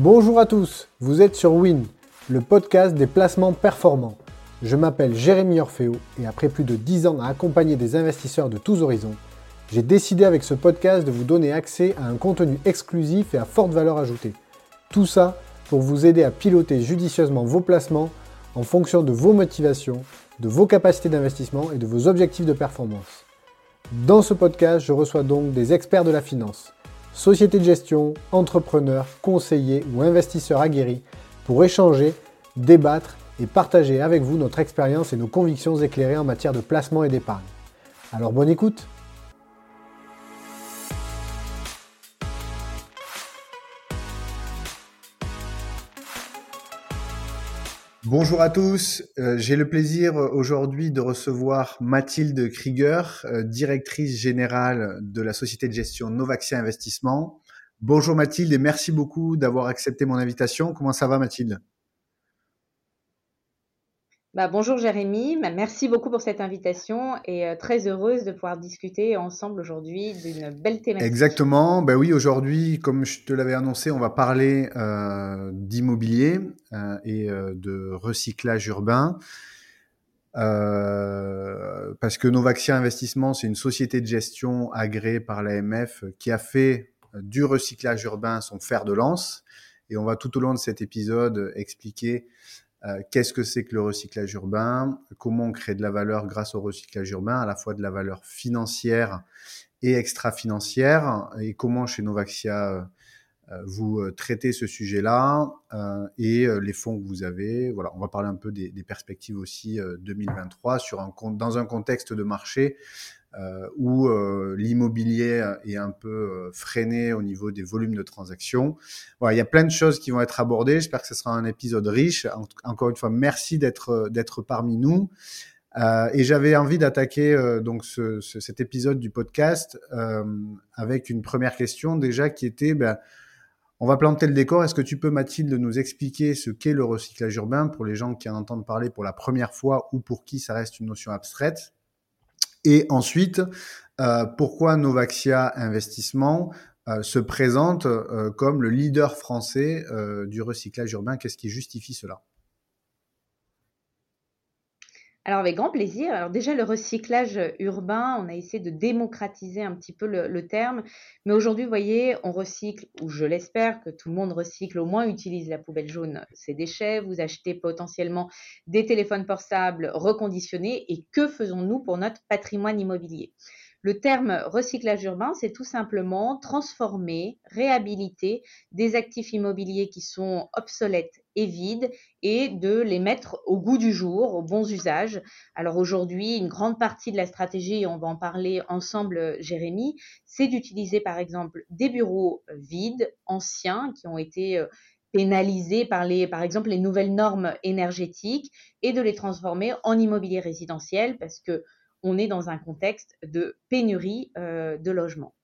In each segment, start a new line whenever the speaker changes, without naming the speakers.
Bonjour à tous, vous êtes sur Win, le podcast des placements performants. Je m'appelle Jérémy Orfeo et après plus de 10 ans à accompagner des investisseurs de tous horizons, j'ai décidé avec ce podcast de vous donner accès à un contenu exclusif et à forte valeur ajoutée. Tout ça pour vous aider à piloter judicieusement vos placements en fonction de vos motivations, de vos capacités d'investissement et de vos objectifs de performance. Dans ce podcast, je reçois donc des experts de la finance, sociétés de gestion, entrepreneurs, conseillers ou investisseurs aguerris pour échanger, débattre et partager avec vous notre expérience et nos convictions éclairées en matière de placement et d'épargne. Alors bonne écoute Bonjour à tous, euh, j'ai le plaisir euh, aujourd'hui de recevoir Mathilde Krieger, euh, directrice générale de la société de gestion Novaxia Investissement. Bonjour Mathilde et merci beaucoup d'avoir accepté mon invitation. Comment ça va Mathilde?
Bah, bonjour Jérémy, bah, merci beaucoup pour cette invitation et euh, très heureuse de pouvoir discuter ensemble aujourd'hui d'une belle thématique.
Exactement, bah oui, aujourd'hui, comme je te l'avais annoncé, on va parler euh, d'immobilier euh, et de recyclage urbain. parce que Novaxia Investissement, c'est une société de gestion agréée par l'AMF qui a fait du recyclage urbain son fer de lance. Et on va tout au long de cet épisode expliquer euh, qu'est-ce que c'est que le recyclage urbain? Comment on crée de la valeur grâce au recyclage urbain, à la fois de la valeur financière et extra-financière? Et comment chez Novaxia euh, euh, vous traitez ce sujet-là? Et les fonds que vous avez? Voilà, on va parler un peu des, des perspectives aussi 2023 sur un, dans un contexte de marché euh, où euh, l'immobilier est un peu euh, freiné au niveau des volumes de transactions. Voilà, il y a plein de choses qui vont être abordées. J'espère que ce sera un épisode riche. encore une fois, merci d'être d'être parmi nous. Euh, et j'avais envie d'attaquer euh, donc ce, ce, cet épisode du podcast euh, avec une première question déjà qui était, ben, on va planter le décor. Est-ce que tu peux Mathilde nous expliquer ce qu'est le recyclage urbain pour les gens qui en entendent parler pour la première fois ou pour qui ça reste une notion abstraite? Et ensuite, euh, pourquoi Novaxia Investissement euh, se présente euh, comme le leader français du recyclage urbain? Qu'est-ce qui justifie cela?
Alors avec grand plaisir. Alors déjà le recyclage urbain, on a essayé de démocratiser un petit peu le, terme, mais aujourd'hui, vous voyez, on recycle, ou je l'espère que tout le monde recycle, au moins utilise la poubelle jaune, ses déchets. Vous achetez potentiellement des téléphones portables reconditionnés, et que faisons-nous pour notre patrimoine immobilier? Le terme recyclage urbain, c'est tout simplement transformer, réhabiliter des actifs immobiliers qui sont obsolètes et vides et de les mettre au goût du jour, aux bons usages. Alors aujourd'hui, une grande partie de la stratégie, on va en parler ensemble, Jérémy, c'est d'utiliser par exemple des bureaux vides, anciens, qui ont été euh, pénalisés par les, par exemple, les nouvelles normes énergétiques et de les transformer en immobilier résidentiel parce que on est dans un contexte de pénurie euh, de logements.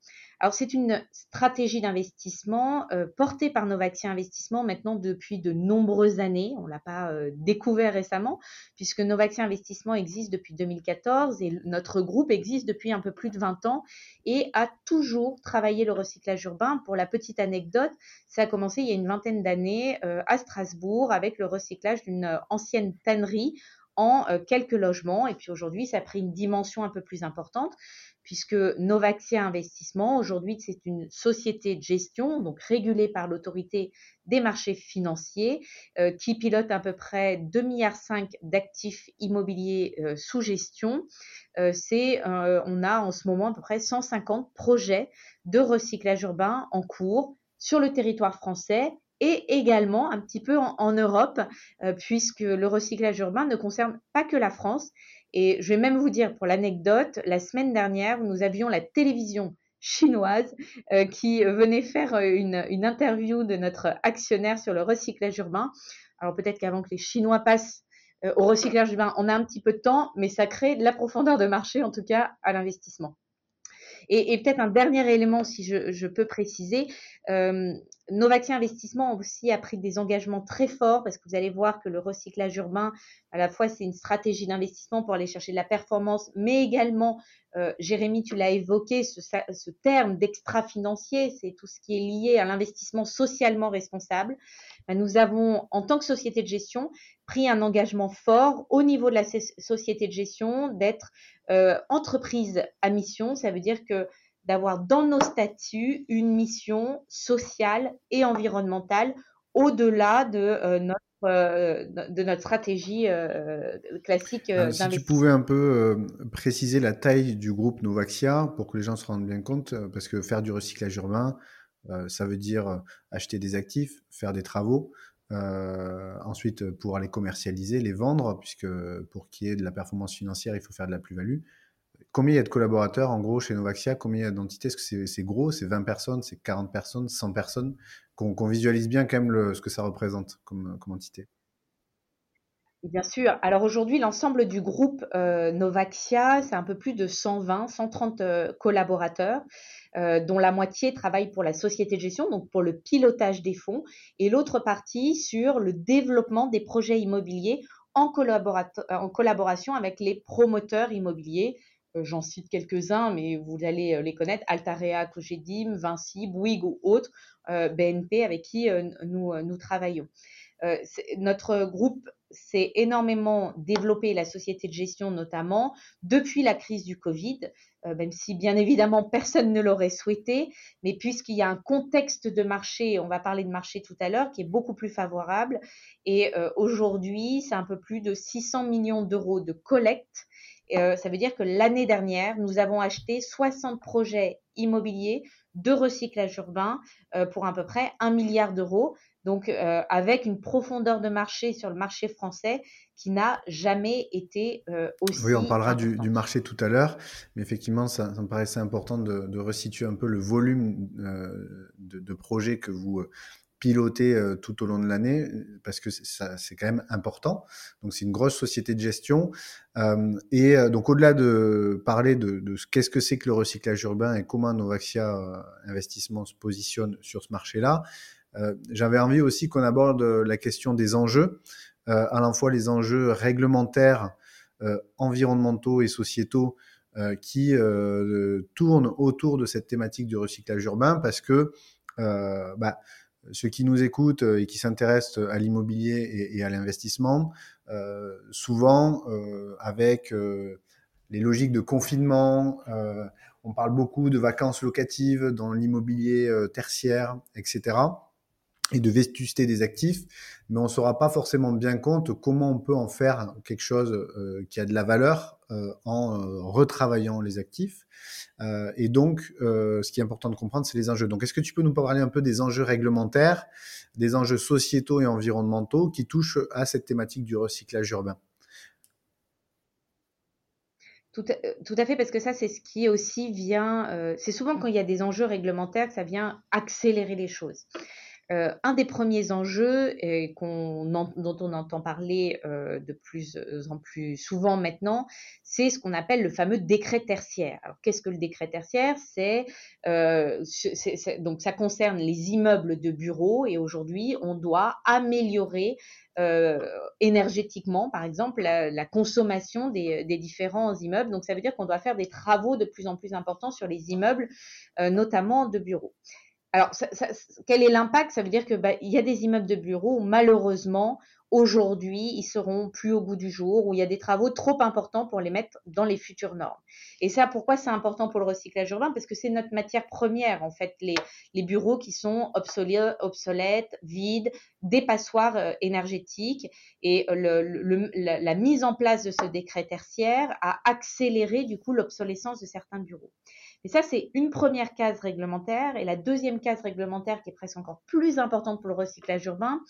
Alors c'est une stratégie d'investissement euh, portée par Novaxia Investissement maintenant depuis de nombreuses années. On ne l'a pas euh, découvert récemment puisque Novaxia Investissement existe depuis 2014 et notre groupe existe depuis un peu plus de 20 ans et a toujours travaillé le recyclage urbain. Pour la petite anecdote, ça a commencé il y a une vingtaine d'années à Strasbourg avec le recyclage d'une ancienne tannerie en euh, quelques logements. Et puis aujourd'hui, ça a pris une dimension un peu plus importante puisque Novaxia Investissement, aujourd'hui, c'est une société de gestion, donc régulée par l'autorité des marchés financiers, euh, qui pilote à peu près 2,5 milliards d'actifs immobiliers euh, sous gestion. c'est, on a en ce moment à peu près 150 projets de recyclage urbain en cours sur le territoire français et également un petit peu en, Europe, euh, puisque le recyclage urbain ne concerne pas que la France. Et je vais même vous dire, pour l'anecdote, la semaine dernière, nous avions la télévision chinoise euh, qui venait faire euh, une, interview de notre actionnaire sur le recyclage urbain. Alors peut-être qu'avant que les Chinois passent au recyclage urbain, on a un petit peu de temps, mais ça crée de la profondeur de marché, en tout cas à l'investissement. Et, peut-être un dernier élément, si je, peux préciser, Novaxia Investissement aussi a pris des engagements très forts parce que vous allez voir que le recyclage urbain, à la fois, c'est une stratégie d'investissement pour aller chercher de la performance, mais également, euh, Jérémy, tu l'as évoqué, ce, ce terme d'extra-financier, c'est tout ce qui est lié à l'investissement socialement responsable. Ben, nous avons, en tant que société de gestion, pris un engagement fort au niveau de la société de gestion d'être euh, entreprise à mission. Ça veut dire que d'avoir dans nos statuts une mission sociale et environnementale au-delà de euh, notre euh, de notre stratégie euh, classique
Si tu pouvais un peu préciser la taille du groupe Novaxia pour que les gens se rendent bien compte, parce que faire du recyclage urbain, ça veut dire acheter des actifs, faire des travaux, ensuite pour aller commercialiser, les vendre, puisque pour qu'il y ait de la performance financière, il faut faire de la plus-value. Combien il y a de collaborateurs en gros chez Novaxia? Combien il y a d'entités? Est-ce que c'est gros C'est 20 personnes C'est 40 personnes 100 personnes? Qu'on visualise bien quand même ce que ça représente comme, entité.
Bien sûr. Alors aujourd'hui, l'ensemble du groupe euh, Novaxia, c'est un peu plus de 120, 130 euh, collaborateurs, euh, dont la moitié travaille pour la société de gestion, donc pour le pilotage des fonds, et l'autre partie sur le développement des projets immobiliers en, collaboration avec les promoteurs immobiliers, j'en cite quelques-uns, mais vous allez euh, les connaître, Altarea, Cogedim, Vinci, Bouygues ou autres, euh, BNP avec qui nous travaillons. notre groupe s'est énormément développé, la société de gestion notamment, depuis la crise du Covid, même si bien évidemment personne ne l'aurait souhaité, mais puisqu'il y a un contexte de marché, on va parler de marché tout à l'heure, qui est beaucoup plus favorable, et aujourd'hui c'est un peu plus de 600 millions d'euros de collecte euh, ça veut dire que l'année dernière, nous avons acheté 60 projets immobiliers de recyclage urbain euh, pour à peu près 1 milliard d'euros. Donc, euh, avec une profondeur de marché sur le marché français qui n'a jamais été aussi.
Oui, on parlera du, marché tout à l'heure, mais effectivement, ça, me paraissait important de, resituer un peu le volume de, de, projets que vous piloter euh, tout au long de l'année parce que c'est quand même important. Donc c'est une grosse société de gestion. Euh, et euh, donc au-delà de parler de, de qu'est-ce que c'est que le recyclage urbain et comment Novaxia Investissement se positionne sur ce marché-là, j'avais envie aussi qu'on aborde la question des enjeux, à la fois les enjeux réglementaires, environnementaux et sociétaux qui tournent autour de cette thématique du recyclage urbain parce que bah, ceux qui nous écoutent euh, et qui s'intéressent à l'immobilier et, à l'investissement, euh, souvent euh, avec les logiques de confinement, on parle beaucoup de vacances locatives dans l'immobilier tertiaire, etc et de vétusté des actifs, mais on ne saura pas forcément bien compte comment on peut en faire quelque chose qui a de la valeur en retravaillant les actifs. Euh, et donc, euh, ce qui est important de comprendre, c'est les enjeux. Donc, est-ce que tu peux nous parler un peu des enjeux réglementaires, des enjeux sociétaux et environnementaux qui touchent à cette thématique du recyclage urbain?
Tout à, fait, parce que ça, c'est ce qui aussi vient. Euh, c'est souvent quand il y a des enjeux réglementaires que ça vient accélérer les choses. Euh, un des premiers enjeux dont on entend parler euh, de plus en plus souvent maintenant, c'est ce qu'on appelle le fameux décret tertiaire. Alors, qu'est-ce que le décret tertiaire? C'est euh, donc ça concerne les immeubles de bureaux et aujourd'hui, on doit améliorer énergétiquement, par exemple, la, consommation des, différents immeubles. Donc, ça veut dire qu'on doit faire des travaux de plus en plus importants sur les immeubles, notamment de bureaux. Alors, quel est l'impact? Ça veut dire que bah, il y a des immeubles de bureaux où malheureusement aujourd'hui ils seront plus au goût du jour, où il y a des travaux trop importants pour les mettre dans les futures normes. Et ça, pourquoi c'est important pour le recyclage urbain? Parce que c'est notre matière première en fait, les, bureaux qui sont obsolètes, vides, des passoires euh, énergétiques. Et euh, la mise en place de ce décret tertiaire a accéléré du coup l'obsolescence de certains bureaux. Et ça, c'est une première case réglementaire. Et la deuxième case réglementaire, qui est presque encore plus importante pour le recyclage urbain,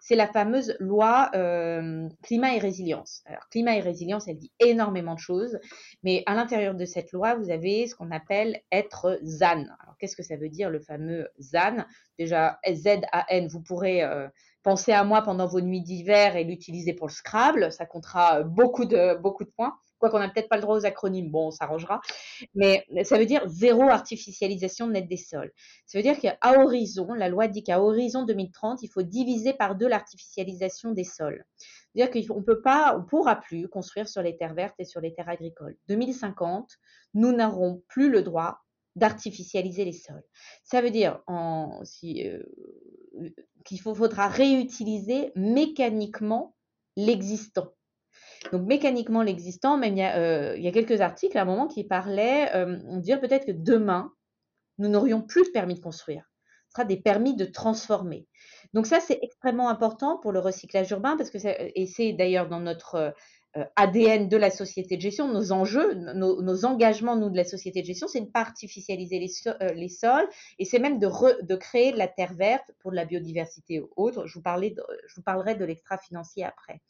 c'est la fameuse loi euh, climat et résilience. Alors, climat et résilience, elle dit énormément de choses, mais à l'intérieur de cette loi, vous avez ce qu'on appelle être ZAN. Alors, qu'est-ce que ça veut dire, le fameux ZAN? Déjà, Z-A-N, vous pourrez... Euh, pensez à moi pendant vos nuits d'hiver et l'utiliser pour le Scrabble. Ça comptera beaucoup de, beaucoup de points. Quoi qu'on n'a peut-être pas le droit aux acronymes, bon, on s'arrangera. Mais ça veut dire zéro artificialisation nette des sols. Ça veut dire qu'à horizon, la loi dit qu'à horizon 2030, il faut diviser par deux l'artificialisation des sols. C'est-à-dire qu'on on pourra plus construire sur les terres vertes et sur les terres agricoles. 2050, nous n'aurons plus le droit d'artificialiser les sols. Ça veut dire euh, qu'il faudra réutiliser mécaniquement l'existant. Donc mécaniquement l'existant, même il y, a, euh, il y, a, quelques articles à un moment qui parlaient, euh, on dirait peut-être que demain, nous n'aurions plus de permis de construire. Ce sera des permis de transformer. Donc ça, c'est extrêmement important pour le recyclage urbain, parce que et c'est d'ailleurs dans notre ADN de la société de gestion, nos enjeux, nos, engagements, nous, de la société de gestion, c'est de ne pas artificialiser les, euh, les sols et c'est même de, créer de la terre verte pour de la biodiversité ou autre. Je vous, parlerai de l'extra-financier après.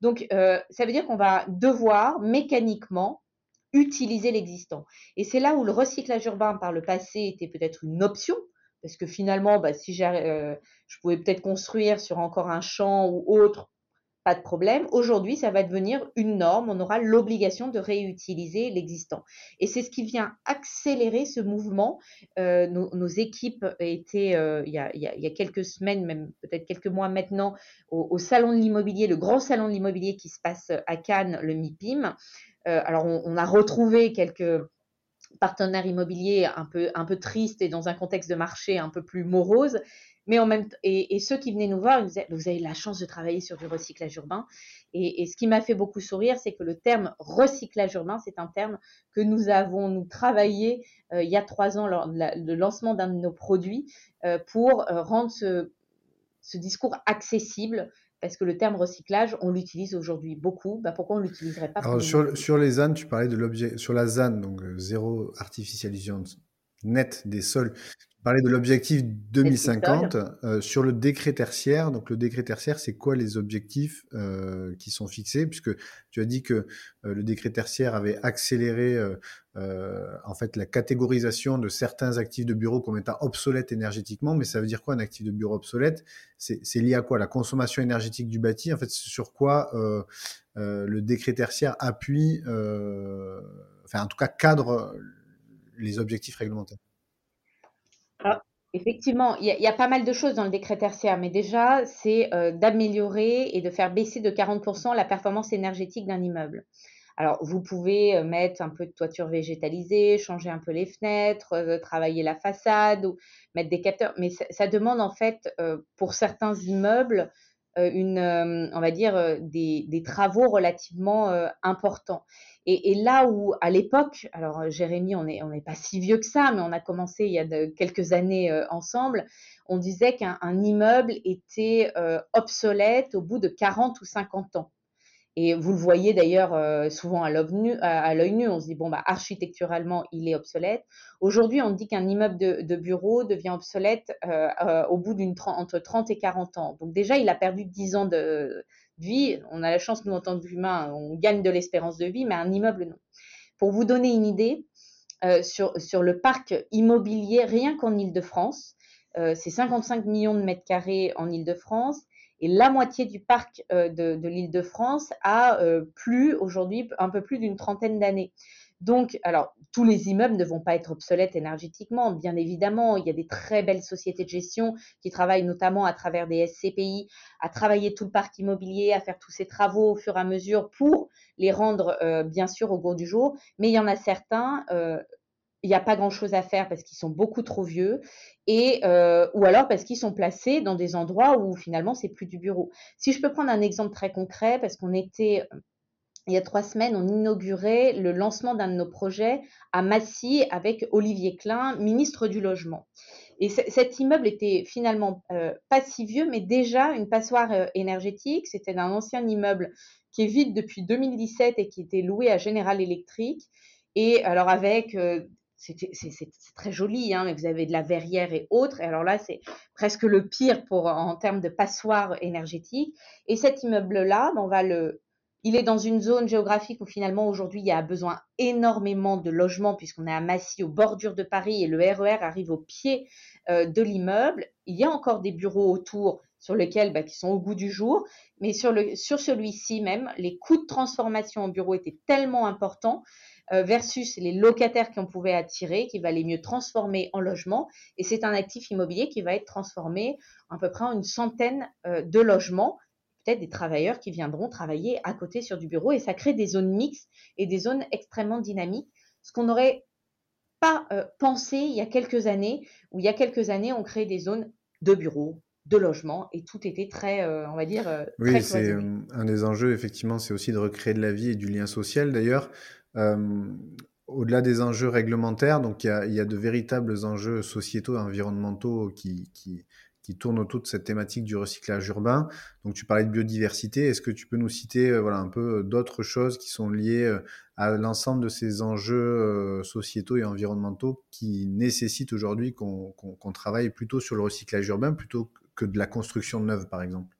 Donc, euh, ça veut dire qu'on va devoir mécaniquement utiliser l'existant. Et c'est là où le recyclage urbain par le passé était peut-être une option, parce que finalement, bah, si euh, je pouvais peut-être construire sur encore un champ ou autre, pas de problème. Aujourd'hui, ça va devenir une norme. On aura l'obligation de réutiliser l'existant. Et c'est ce qui vient accélérer ce mouvement. Euh, nos, équipes étaient, euh, il, y a, quelques semaines, même peut-être quelques mois maintenant, au, salon de l'immobilier, le grand salon de l'immobilier qui se passe à Cannes, le MIPIM. alors, on, a retrouvé quelques partenaires immobiliers un peu, un peu tristes et dans un contexte de marché un peu plus morose. Mais en même et, ceux qui venaient nous voir, ils nous disaient, vous avez la chance de travailler sur du recyclage urbain. Et, ce qui m'a fait beaucoup sourire, c'est que le terme recyclage urbain, c'est un terme que nous avons nous travaillé euh, il y a trois ans lors de lancement d'un de nos produits euh, pour euh, rendre ce, ce discours accessible parce que le terme recyclage, on l'utilise aujourd'hui beaucoup. Bah, pourquoi on ne l'utiliserait pas
Alors, sur, sur, les ZAN, tu parlais de l'objet. Sur la ZAN, donc zéro artificialisation nette des sols, parler de l'objectif 2050 euh, sur le décret tertiaire. Donc le décret tertiaire, c'est quoi les objectifs euh, qui sont fixés? Puisque tu as dit que euh, le décret tertiaire avait accéléré en fait la catégorisation de certains actifs de bureau comme étant obsolètes énergétiquement. Mais ça veut dire quoi un actif de bureau obsolète? C'est lié à quoi? La consommation énergétique du bâti? En fait, sur quoi le décret tertiaire appuie, enfin en tout cas cadre les objectifs réglementaires.
Ah, effectivement, il y, a pas mal de choses dans le décret tertiaire, mais déjà, c'est euh, d'améliorer et de faire baisser de 40% la performance énergétique d'un immeuble. Alors, vous pouvez euh, mettre un peu de toiture végétalisée, changer un peu les fenêtres, euh, travailler la façade ou mettre des capteurs, mais ça, demande en fait, pour certains immeubles, on va dire, des travaux relativement importants. Et, là où, à l'époque, alors Jérémy, on n'est pas si vieux que ça, mais on a commencé il y a quelques années euh, ensemble, on disait qu'un immeuble était euh, obsolète au bout de 40 ou 50 ans. Et vous le voyez d'ailleurs euh, souvent à l'œil nu, on se dit, bon, bah, architecturalement, il est obsolète. Aujourd'hui, on dit qu'un immeuble de, de, bureau devient obsolète au bout d'une entre 30 et 40 ans. Donc déjà, il a perdu 10 ans de, on a la chance, nous, en tant qu'humains, on gagne de l'espérance de vie, mais un immeuble, non. Pour vous donner une idée, euh, sur, sur, le parc immobilier, rien qu'en Ile-de-France, euh, c'est 55 millions de mètres carrés en Ile-de-France, et la moitié du parc euh, de, de l'Île-de-France a plus aujourd'hui un peu plus d'une trentaine d'années. Donc, alors, tous les immeubles ne vont pas être obsolètes énergétiquement, bien évidemment. Il y a des très belles sociétés de gestion qui travaillent notamment à travers des SCPI, à travailler tout le parc immobilier, à faire tous ces travaux au fur et à mesure pour les rendre, euh, bien sûr, au goût du jour. Mais il y en a certains, euh, il n'y a pas grand-chose à faire parce qu'ils sont beaucoup trop vieux et euh, ou alors parce qu'ils sont placés dans des endroits où finalement c'est plus du bureau. Si je peux prendre un exemple très concret, parce qu'on était il y a trois semaines, on inaugurait le lancement d'un de nos projets à Massy avec Olivier Klein, ministre du Logement. Et cet immeuble était finalement euh, pas si vieux, mais déjà une passoire euh, énergétique. C'était un ancien immeuble qui est vide depuis 2017 et qui était loué à General Electric. Et alors avec euh, c'est très joli, hein, mais vous avez de la verrière et autres. Et alors là, c'est presque le pire pour en termes de passoire énergétique. Et cet immeuble-là, ben, on va le il est dans une zone géographique où finalement aujourd'hui il y a besoin énormément de logements puisqu'on est à Massy, aux bordures de Paris et le RER e arrive au pied euh, de l'immeuble. Il y a encore des bureaux autour, sur lesquels bah, qui sont au goût du jour, mais sur, celui-ci même, les coûts de transformation en bureau étaient tellement importants euh, versus les locataires qu'on pouvait attirer, qui valait mieux transformer en logement. Et c'est un actif immobilier qui va être transformé à peu près en une centaine euh, de logements, peut-être des travailleurs qui viendront travailler à côté sur du bureau. Et ça crée des zones mixtes et des zones extrêmement dynamiques, ce qu'on n'aurait pas euh, pensé il y a quelques années, où il y a quelques années, on crée des zones de bureaux, de logement et tout était très, on va dire,
oui, c'est un des enjeux effectivement, c'est aussi de recréer de la vie et du lien social. D'ailleurs, euh, au-delà des enjeux réglementaires, donc il y, a, de véritables enjeux sociétaux et environnementaux qui, tournent autour de cette thématique du recyclage urbain. Donc tu parlais de biodiversité. Est-ce que tu peux nous citer euh, voilà, un peu euh, d'autres choses qui sont liées à l'ensemble de ces enjeux sociétaux et environnementaux qui nécessitent aujourd'hui qu'on travaille plutôt sur le recyclage urbain plutôt que de la construction neuve, par exemple?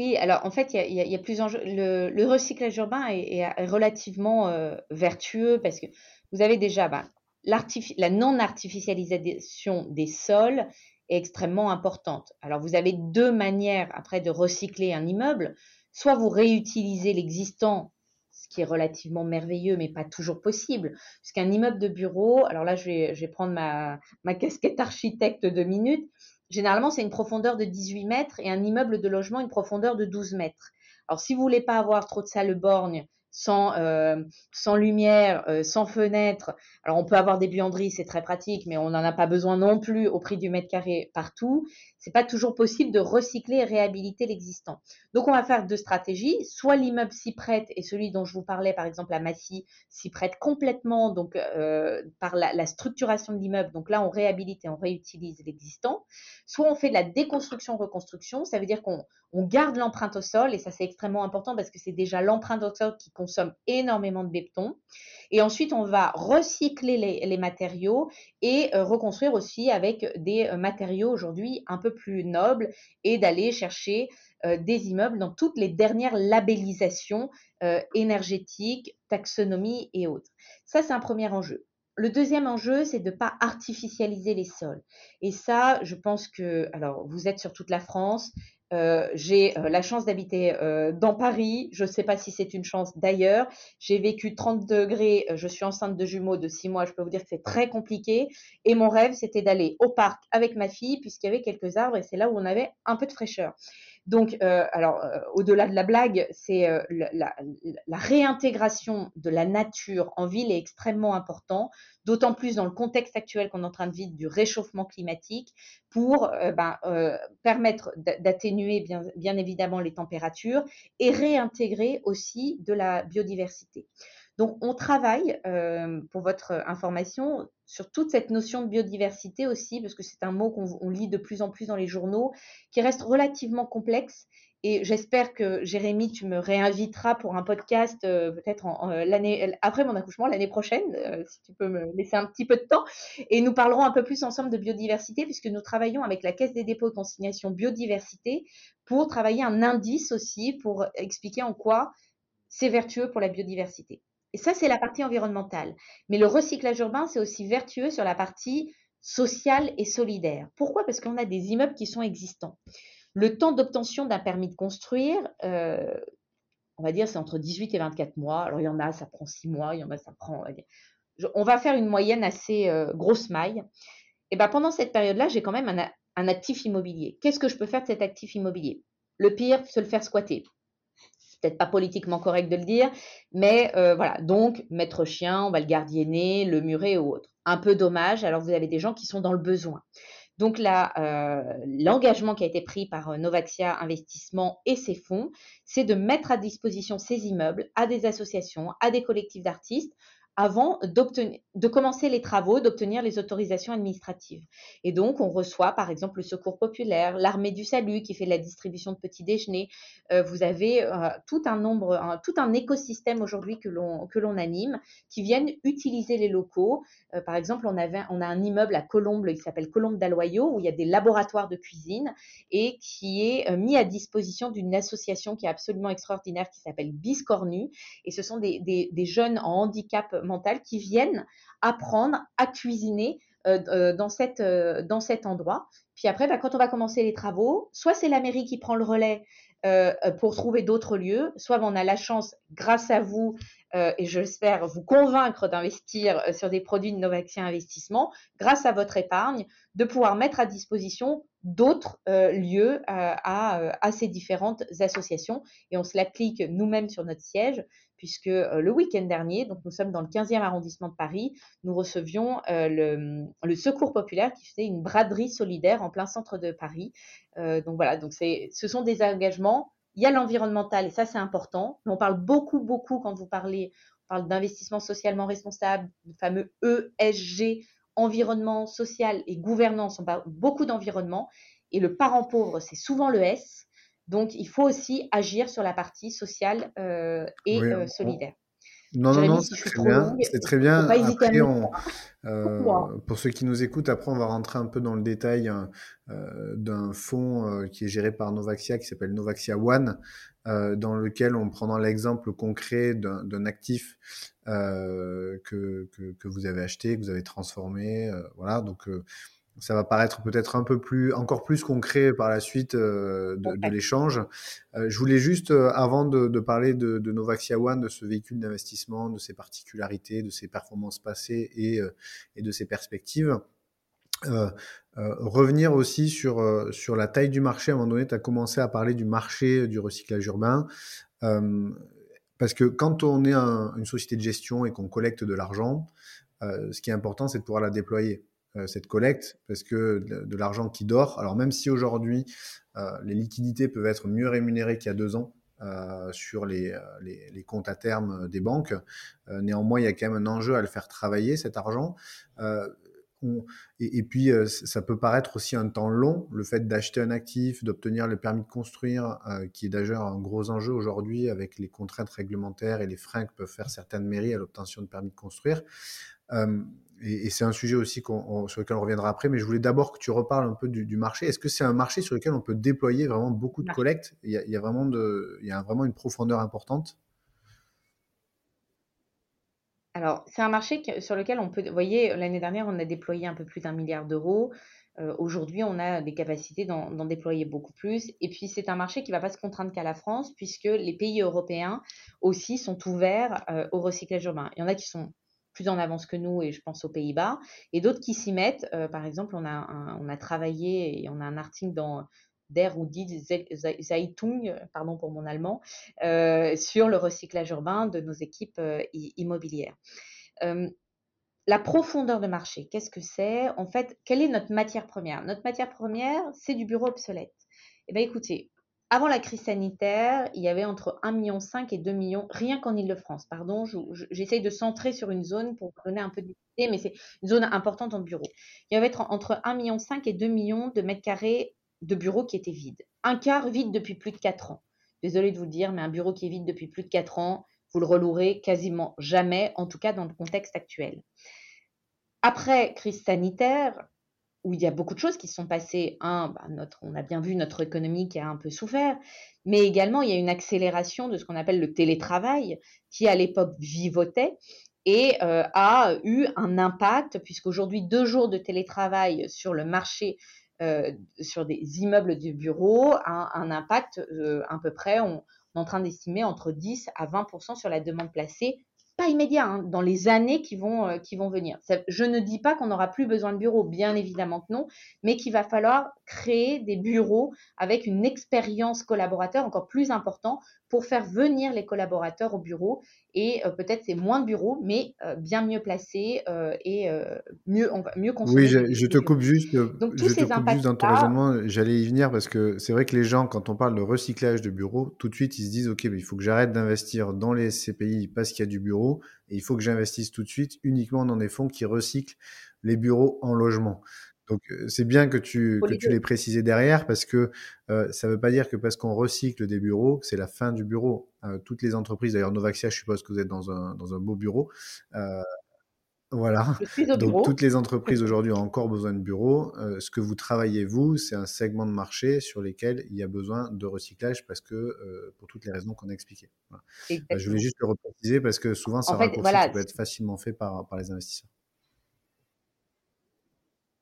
Oui, alors en fait, il y a, plusieurs enjeux. Le, recyclage urbain est, relativement euh, vertueux parce que vous avez déjà bah, la non-artificialisation des sols est extrêmement importante. Alors vous avez deux manières après de recycler un immeuble. Soit vous réutilisez l'existant, ce qui est relativement merveilleux, mais pas toujours possible, puisqu'un immeuble de bureau, alors là je vais, prendre ma, casquette architecte de minutes, Généralement, c'est une profondeur de 18 mètres et un immeuble de logement une profondeur de 12 mètres. Alors, si vous voulez pas avoir trop de salles borgnes, sans, euh, sans lumière, euh, sans fenêtre. Alors on peut avoir des buanderies, c'est très pratique, mais on n'en a pas besoin non plus au prix du mètre carré partout. C'est pas toujours possible de recycler et réhabiliter l'existant. Donc on va faire deux stratégies. Soit l'immeuble s'y prête, et celui dont je vous parlais, par exemple à Massy, s'y prête complètement donc euh, par la, la, structuration de l'immeuble. Donc là on réhabilite et on réutilise l'existant. Soit on fait de la déconstruction-reconstruction, ça veut dire qu'on on garde l'empreinte au sol, et ça c'est extrêmement important parce que c'est déjà l'empreinte au sol qui consomme énormément de béton. Et ensuite, on va recycler les, matériaux et euh, reconstruire aussi avec des euh, matériaux aujourd'hui un peu plus nobles et d'aller chercher euh, des immeubles dans toutes les dernières labellisations énergétiques, taxonomie et autres. Ça, c'est un premier enjeu. Le deuxième enjeu, c'est de ne pas artificialiser les sols. Et ça, je pense que, alors, vous êtes sur toute la France, euh, j'ai euh, la chance d'habiter euh, dans Paris. Je ne sais pas si c'est une chance d'ailleurs. J'ai vécu 30 degrés. Je suis enceinte de jumeaux de 6 mois. Je peux vous dire que c'est très compliqué. Et mon rêve, c'était d'aller au parc avec ma fille puisqu'il y avait quelques arbres et c'est là où on avait un peu de fraîcheur. Donc, euh, alors, euh, au-delà de la blague, c'est euh, la, réintégration de la nature en ville est extrêmement important, d'autant plus dans le contexte actuel qu'on est en train de vivre du réchauffement climatique, pour ben, permettre d'atténuer bien, évidemment les températures et réintégrer aussi de la biodiversité. Donc, on travaille, pour votre information, sur toute cette notion de biodiversité aussi, parce que c'est un mot qu'on lit de plus en plus dans les journaux, qui reste relativement complexe. Et j'espère que Jérémy, tu me réinviteras pour un podcast euh, peut-être l'année après mon accouchement l'année prochaine, euh, si tu peux me laisser un petit peu de temps. Et nous parlerons un peu plus ensemble de biodiversité, puisque nous travaillons avec la Caisse des dépôts et consignations biodiversité pour travailler un indice aussi pour expliquer en quoi c'est vertueux pour la biodiversité. Et ça, c'est la partie environnementale. Mais le recyclage urbain, c'est aussi vertueux sur la partie sociale et solidaire. Pourquoi? Parce qu'on a des immeubles qui sont existants. Le temps d'obtention d'un permis de construire, euh, on va dire, c'est entre 18 et 24 mois. Alors, il y en a, ça prend 6 mois, il y en a, ça prend. On va, faire une moyenne assez euh, grosse maille. Et ben, pendant cette période-là, j'ai quand même un, un actif immobilier. Qu'est-ce que je peux faire de cet actif immobilier? Le pire, se le faire squatter peut-être pas politiquement correct de le dire, mais euh, voilà, donc maître chien, on va le gardienner, le murer ou autre. Un peu dommage, alors vous avez des gens qui sont dans le besoin. Donc là, euh, l'engagement qui a été pris par euh, Novaxia Investissement et ses fonds, c'est de mettre à disposition ces immeubles à des associations, à des collectifs d'artistes, avant de commencer les travaux, d'obtenir les autorisations administratives. Et donc, on reçoit par exemple le Secours populaire, l'Armée du Salut qui fait la distribution de petits déjeuners. Euh, vous avez euh, tout un nombre, tout un écosystème aujourd'hui que l'on anime, qui viennent utiliser les locaux. Euh, par exemple, on avait, on a un immeuble à Colombe qui s'appelle Colombe d'Aloyau où il y a des laboratoires de cuisine et qui est mis à disposition d'une association qui est absolument extraordinaire qui s'appelle Biscornu. Et ce sont des, des, des jeunes en handicap qui viennent apprendre à cuisiner euh, euh, dans, cette, euh, dans cet endroit, Puis après, bah, quand on va commencer les travaux, soit c'est la mairie qui prend le relais pour trouver d'autres lieux, soit on a la chance, grâce à vous, et j'espère vous convaincre d'investir sur des produits de Novaxia Investissement, grâce à votre épargne, de pouvoir mettre à disposition d'autres lieux à, ces différentes associations. Et on se l'applique nous-mêmes sur notre siège puisque euh, le week-end dernier, donc nous sommes dans le 15e arrondissement de Paris, nous recevions euh, le, Secours populaire qui faisait une braderie solidaire en plein centre de Paris. Euh, donc voilà, donc ce sont des engagements. Il y a l'environnemental et ça c'est important. on parle beaucoup, beaucoup quand vous parlez, on d'investissement socialement responsable, le fameux ESG, environnement, social et gouvernance. On parle beaucoup d'environnement. Et le parent pauvre, c'est souvent le S. Donc, il faut aussi agir sur la partie sociale euh, et euh, solidaire.
Non, non, non, c'est très bien. C'est très bien. Après, euh, pour ceux qui nous écoutent, après, on va rentrer un peu dans le détail d'un fonds qui est géré par Novaxia, qui s'appelle Novaxia One, dans lequel on prendra l'exemple concret d'un actif que, que, que, vous avez acheté, que vous avez transformé. voilà, donc ça va paraître peut-être un peu plus, encore plus concret par la suite euh, de, l'échange. Euh, je voulais juste, euh, avant de, parler de, de, Novaxia One, de ce véhicule d'investissement, de ses particularités, de ses performances passées et, et de ses perspectives, revenir aussi sur, sur la taille du marché. À un moment donné, tu as commencé à parler du marché du recyclage urbain. parce que quand on est une société de gestion et qu'on collecte de l'argent, ce qui est important, c'est de pouvoir la déployer. Euh, cette collecte parce que de, l'argent qui dort, alors même si aujourd'hui euh, les liquidités peuvent être mieux rémunérées qu'il y a deux ans, euh, sur les, les, comptes à terme des banques. néanmoins, il y a quand même un enjeu à le faire travailler, cet argent. et, puis, ça peut paraître aussi un temps long, le fait d'acheter un actif, d'obtenir le permis de construire, qui est d'ailleurs un gros enjeu aujourd'hui avec les contraintes réglementaires et les freins que peuvent faire certaines mairies à l'obtention de permis de construire et, c'est un sujet aussi sur lequel on reviendra après, mais je voulais d'abord que tu reparles un peu du, marché. Est-ce que c'est un marché sur lequel on peut déployer vraiment beaucoup de collectes? Il y, a, il y a, vraiment de, il y a vraiment une profondeur importante?
Alors, c'est un marché sur lequel on peut. Vous voyez, l'année dernière, on a déployé un peu plus d'un milliard d'euros. Euh, aujourd'hui, on a des capacités d'en déployer beaucoup plus. Et puis, c'est un marché qui ne va pas se contraindre qu'à la France, puisque les pays européens aussi sont ouverts euh, au recyclage urbain. Il y en a qui sont plus en avance que nous, et je pense aux Pays-Bas, et d'autres qui s'y mettent. Euh, par exemple, on a, on a travaillé et on a un article dans Der ou Die Zeitung, pardon pour mon allemand, euh, sur le recyclage urbain de nos équipes euh, immobilières. la profondeur de marché, qu'est-ce que c'est? En fait, quelle est notre matière première? Notre matière première, c'est du bureau obsolète. Eh bien, écoutez, avant la crise sanitaire, il y avait entre 1,5 million et 2 millions, rien qu'en Ile-de-France. Pardon, j'essaye de centrer sur une zone pour donner un peu d'idée, mais c'est une zone importante en bureau. Il y avait entre 1,5 million et 2 millions de mètres carrés de bureaux qui étaient vides. Un quart vide depuis plus de 4 ans. Désolée de vous le dire, mais un bureau qui est vide depuis plus de 4 ans, vous le relouerez quasiment jamais, en tout cas dans le contexte actuel. Après crise sanitaire, où il y a beaucoup de choses qui sont passées. Un, bah, notre, on a bien vu notre économie qui a un peu souffert, mais également il y a une accélération de ce qu'on appelle le télétravail, qui à l'époque vivotait et euh, a eu un impact, puisqu'aujourd'hui, deux jours de télétravail sur le marché, euh, sur des immeubles de bureaux, a un impact euh, à peu près, on, on est en train d'estimer entre 10 à 20% sur la demande placée pas immédiat, hein, dans les années qui vont, euh, qui vont venir. je ne dis pas qu'on n'aura plus besoin de bureaux, bien évidemment que non, mais qu'il va falloir créer des bureaux avec une expérience collaborateur encore plus importante pour faire venir les collaborateurs au bureau. Et euh, peut-être c'est moins de bureaux, mais euh, bien mieux placés et mieux, on va mieux.
Oui, je, te coupe juste. Donc, je te coupe juste dans ton raisonnement. J'allais y venir parce que c'est vrai que les gens, quand on parle de recyclage de bureaux, tout de suite ils se disent ok, mais il faut que j'arrête d'investir dans les CPI parce qu'il y a du bureau et il faut que j'investisse tout de suite uniquement dans des fonds qui recyclent les bureaux en logement. Donc c'est bien que tu, que tu l'aies précisé derrière parce que euh, ça ne veut pas dire que parce qu'on recycle des bureaux, c'est la fin du bureau. Euh, toutes les entreprises, d'ailleurs Novaxia, je suppose que vous êtes dans un, dans un beau bureau. Voilà. Donc toutes les entreprises aujourd'hui ont encore besoin de bureaux. Euh, ce que vous travaillez vous, c'est un segment de marché sur lesquels il y a besoin de recyclage parce que euh, pour toutes les raisons qu'on a expliquées. Euh, je voulais juste le repréciser parce que souvent un raccourci qui peut être facilement fait par, par les investisseurs.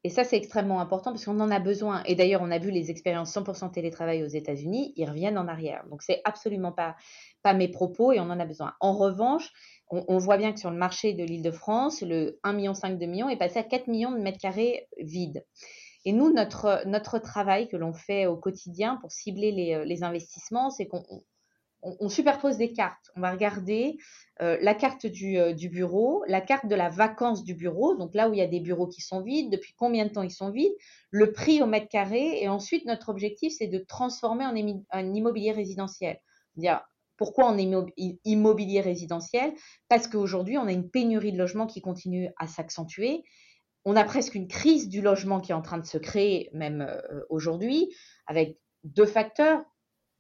Et ça, c'est extrêmement important parce qu'on en a besoin. Et d'ailleurs, on a vu les expériences 100% télétravail aux États-Unis, ils reviennent en arrière. Donc, c'est absolument pas, pas mes propos et on en a besoin. En revanche, on, voit bien que sur le marché de l'île de France, le 1,5 million, 2 millions est passé à 4 millions de mètres carrés vides. Et nous, notre, notre travail que l'on fait au quotidien pour cibler les, les investissements, c'est qu'on on, superpose des cartes. On va regarder euh, la carte euh, du, bureau, la carte de la vacance du bureau, donc là où il y a des bureaux qui sont vides, depuis combien de temps ils sont vides, le prix au mètre carré, et ensuite notre objectif c'est de transformer en, en immobilier résidentiel. Dire pourquoi en immobilier résidentiel? Parce qu'aujourd'hui on a une pénurie de logements qui continue à s'accentuer. On a presque une crise du logement qui est en train de se créer même euh, aujourd'hui, avec deux facteurs.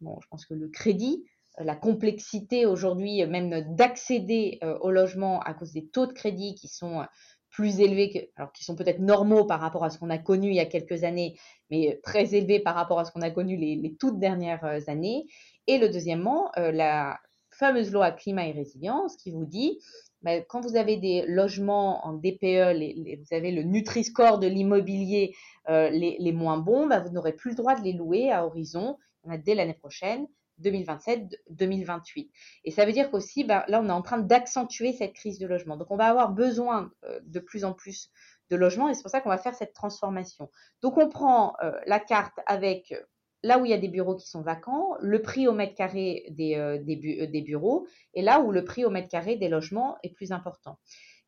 Bon, je pense que le crédit, la complexité aujourd'hui même d'accéder euh, au logement à cause des taux de crédit qui sont euh, plus élevés, alors qui sont peut-être normaux par rapport à ce qu'on a connu il y a quelques années, mais très élevés par rapport à ce qu'on a connu les, toutes dernières euh, années. Et le deuxièmement, la fameuse loi climat et résilience qui vous dit, ben, quand vous avez des logements en DPE, vous avez le Nutri-Score de l'immobilier les, les, moins bons, ben, vous n'aurez plus le droit de les louer à horizon dès l'année prochaine 2027-2028. Et ça veut dire qu'aussi, ben, là, on est en train d'accentuer cette crise de logement. Donc, on va avoir besoin euh, de plus en plus de logements et c'est pour ça qu'on va faire cette transformation. Donc, on prend euh, la carte avec euh, là où il y a des bureaux qui sont vacants, le prix au mètre carré des, des, bureaux et là où le prix au mètre carré des logements est plus important.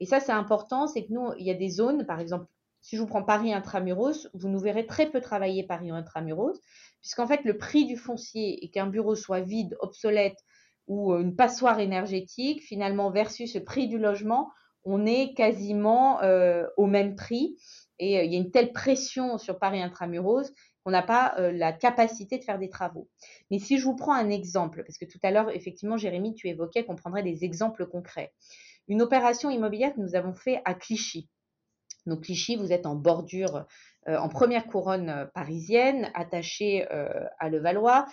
Et ça, c'est important, c'est que nous, il y a des zones, par exemple, si je vous prends Paris intramuros, vous nous verrez très peu travailler Paris intramuros, puisqu'en fait, le prix du foncier et qu'un bureau soit vide, obsolète ou euh, une passoire énergétique, finalement, versus le prix du logement, on est quasiment euh, au même prix. Et euh, il y a une telle pression sur Paris intramuros qu'on n'a pas la capacité de faire des travaux. Mais si je vous prends un exemple, parce que tout à l'heure, effectivement, Jérémy, tu évoquais qu'on prendrait des exemples concrets. Une opération immobilière que nous avons fait à Clichy. Donc Clichy, vous êtes en bordure, euh, en première couronne euh, parisienne, attaché euh, à Levallois.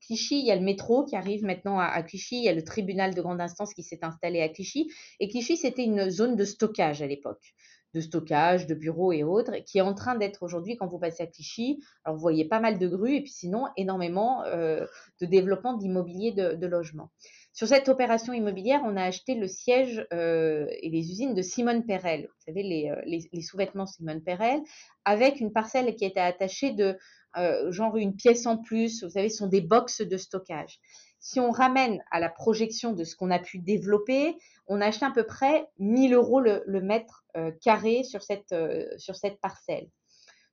Clichy, il y a le métro qui arrive maintenant à, Clichy, il y a le tribunal de grande instance qui s'est installé à Clichy. Et Clichy, c'était une zone de stockage à l'époque de stockage, de bureaux et autres, qui est en train d'être aujourd'hui, quand vous passez à Clichy, alors vous voyez pas mal de grues et puis sinon énormément de développement d'immobilier de, de logement. Sur cette opération immobilière, on a acheté le siège euh, et les usines de Simone Perel, vous savez, les, euh, sous-vêtements Simone Perel, avec une parcelle qui était attachée de euh, genre une pièce en plus, vous savez, ce sont des boxes de stockage. Si on ramène à la projection de ce qu'on a pu développer, on a acheté à peu près 1000 euros le, mètre carré sur cette, sur cette parcelle.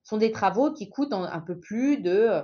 Ce sont des travaux qui coûtent un peu plus de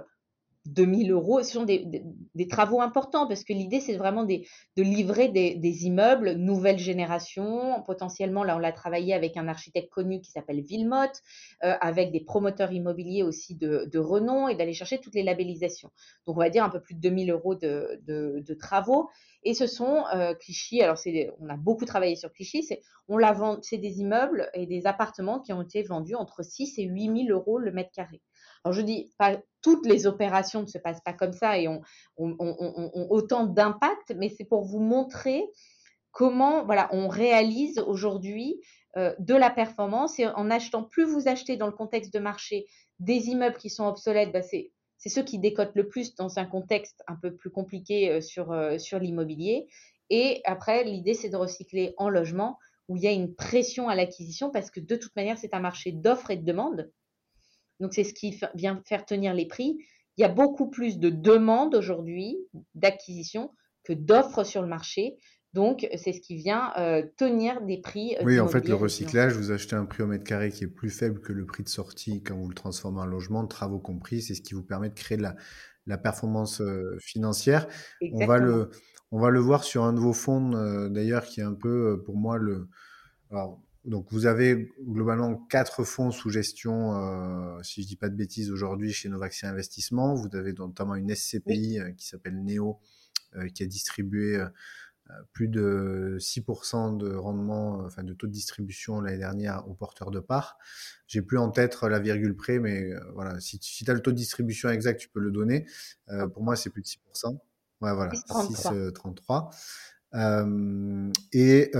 2000 euros. Ce sont des, travaux importants parce que l'idée, c'est vraiment de livrer des, immeubles nouvelle génération. Potentiellement, là, on l'a travaillé avec un architecte connu qui s'appelle Villemotte, euh, avec des promoteurs immobiliers aussi de, renom et d'aller chercher toutes les labellisations. Donc, on va dire un peu plus de 2000 euros de, travaux. Et ce sont euh, Clichy, alors on a beaucoup travaillé sur Clichy, c'est on la des immeubles et des appartements qui ont été vendus entre 6 et 8000 euros le mètre carré. Alors je dis, pas toutes les opérations ne se passent pas comme ça et ont, autant d'impact, mais c'est pour vous montrer comment on réalise aujourd'hui euh, de la performance et en achetant, plus vous achetez dans le contexte de marché des immeubles qui sont obsolètes, bah c'est c'est ceux qui décotent le plus dans un contexte un peu plus compliqué euh, sur, euh, sur l'immobilier. Et après, l'idée, c'est de recycler en logement où il y a une pression à l'acquisition parce que de toute manière, c'est un marché d'offres et de demandes. Donc, c'est ce qui vient faire tenir les prix. Il y a beaucoup plus de demandes aujourd'hui d'acquisition que d'offres sur le marché. Donc, c'est ce qui vient euh, tenir des prix.
Euh, oui, en fait, le recyclage, vous achetez un prix au mètre carré qui est plus faible que le prix de sortie quand vous le transformez en logement, travaux compris. C'est ce qui vous permet de créer de la, performance euh, financière. On va, le, on va le voir sur un nouveau fonds, d'ailleurs, qui est un peu, pour moi, le. Donc vous avez globalement quatre fonds sous gestion, euh, si je dis pas de bêtises aujourd'hui chez Novaxia Investissement. Vous avez notamment une SCPI euh, qui s'appelle Neo, euh, qui a distribué plus de 6% de rendement, enfin de taux de distribution l'année dernière aux porteurs de parts. J'ai plus en tête la virgule près, mais voilà, si, si tu as le taux de distribution exact, tu peux le donner. pour moi, c'est plus de 6%. Ouais, voilà, 6,33. Et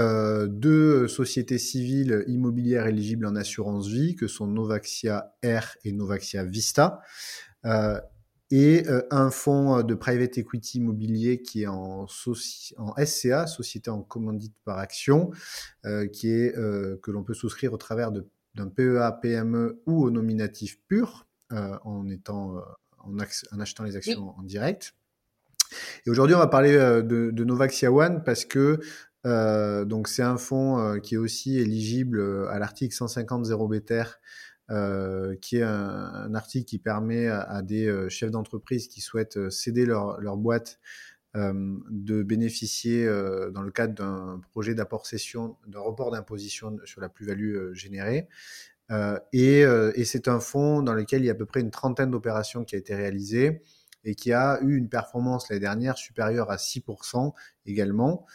deux sociétés civiles immobilières éligibles en assurance vie, que sont Novaxia Air et Novaxia Vista et un fonds de private equity immobilier qui est en, en SCA, société en commandite par action, qui est que l'on peut souscrire au travers d'un PEA, PME ou au nominatif pur, en étant en, en, achetant les actions en direct. Et aujourd'hui, on va parler de, de Novaxia One parce que donc c'est un fonds qui est aussi éligible à l'article 150 0 BTR euh, qui est un, article qui permet à, des euh, chefs d'entreprise qui souhaitent euh, céder leur, boîte de bénéficier, dans le cadre d'un projet d'apport-cession, d'un report d'imposition sur la plus-value générée. et, et c'est un fonds dans lequel il y a à peu près une trentaine d'opérations qui a été réalisées et qui a eu une performance l'année dernière supérieure à 6% également.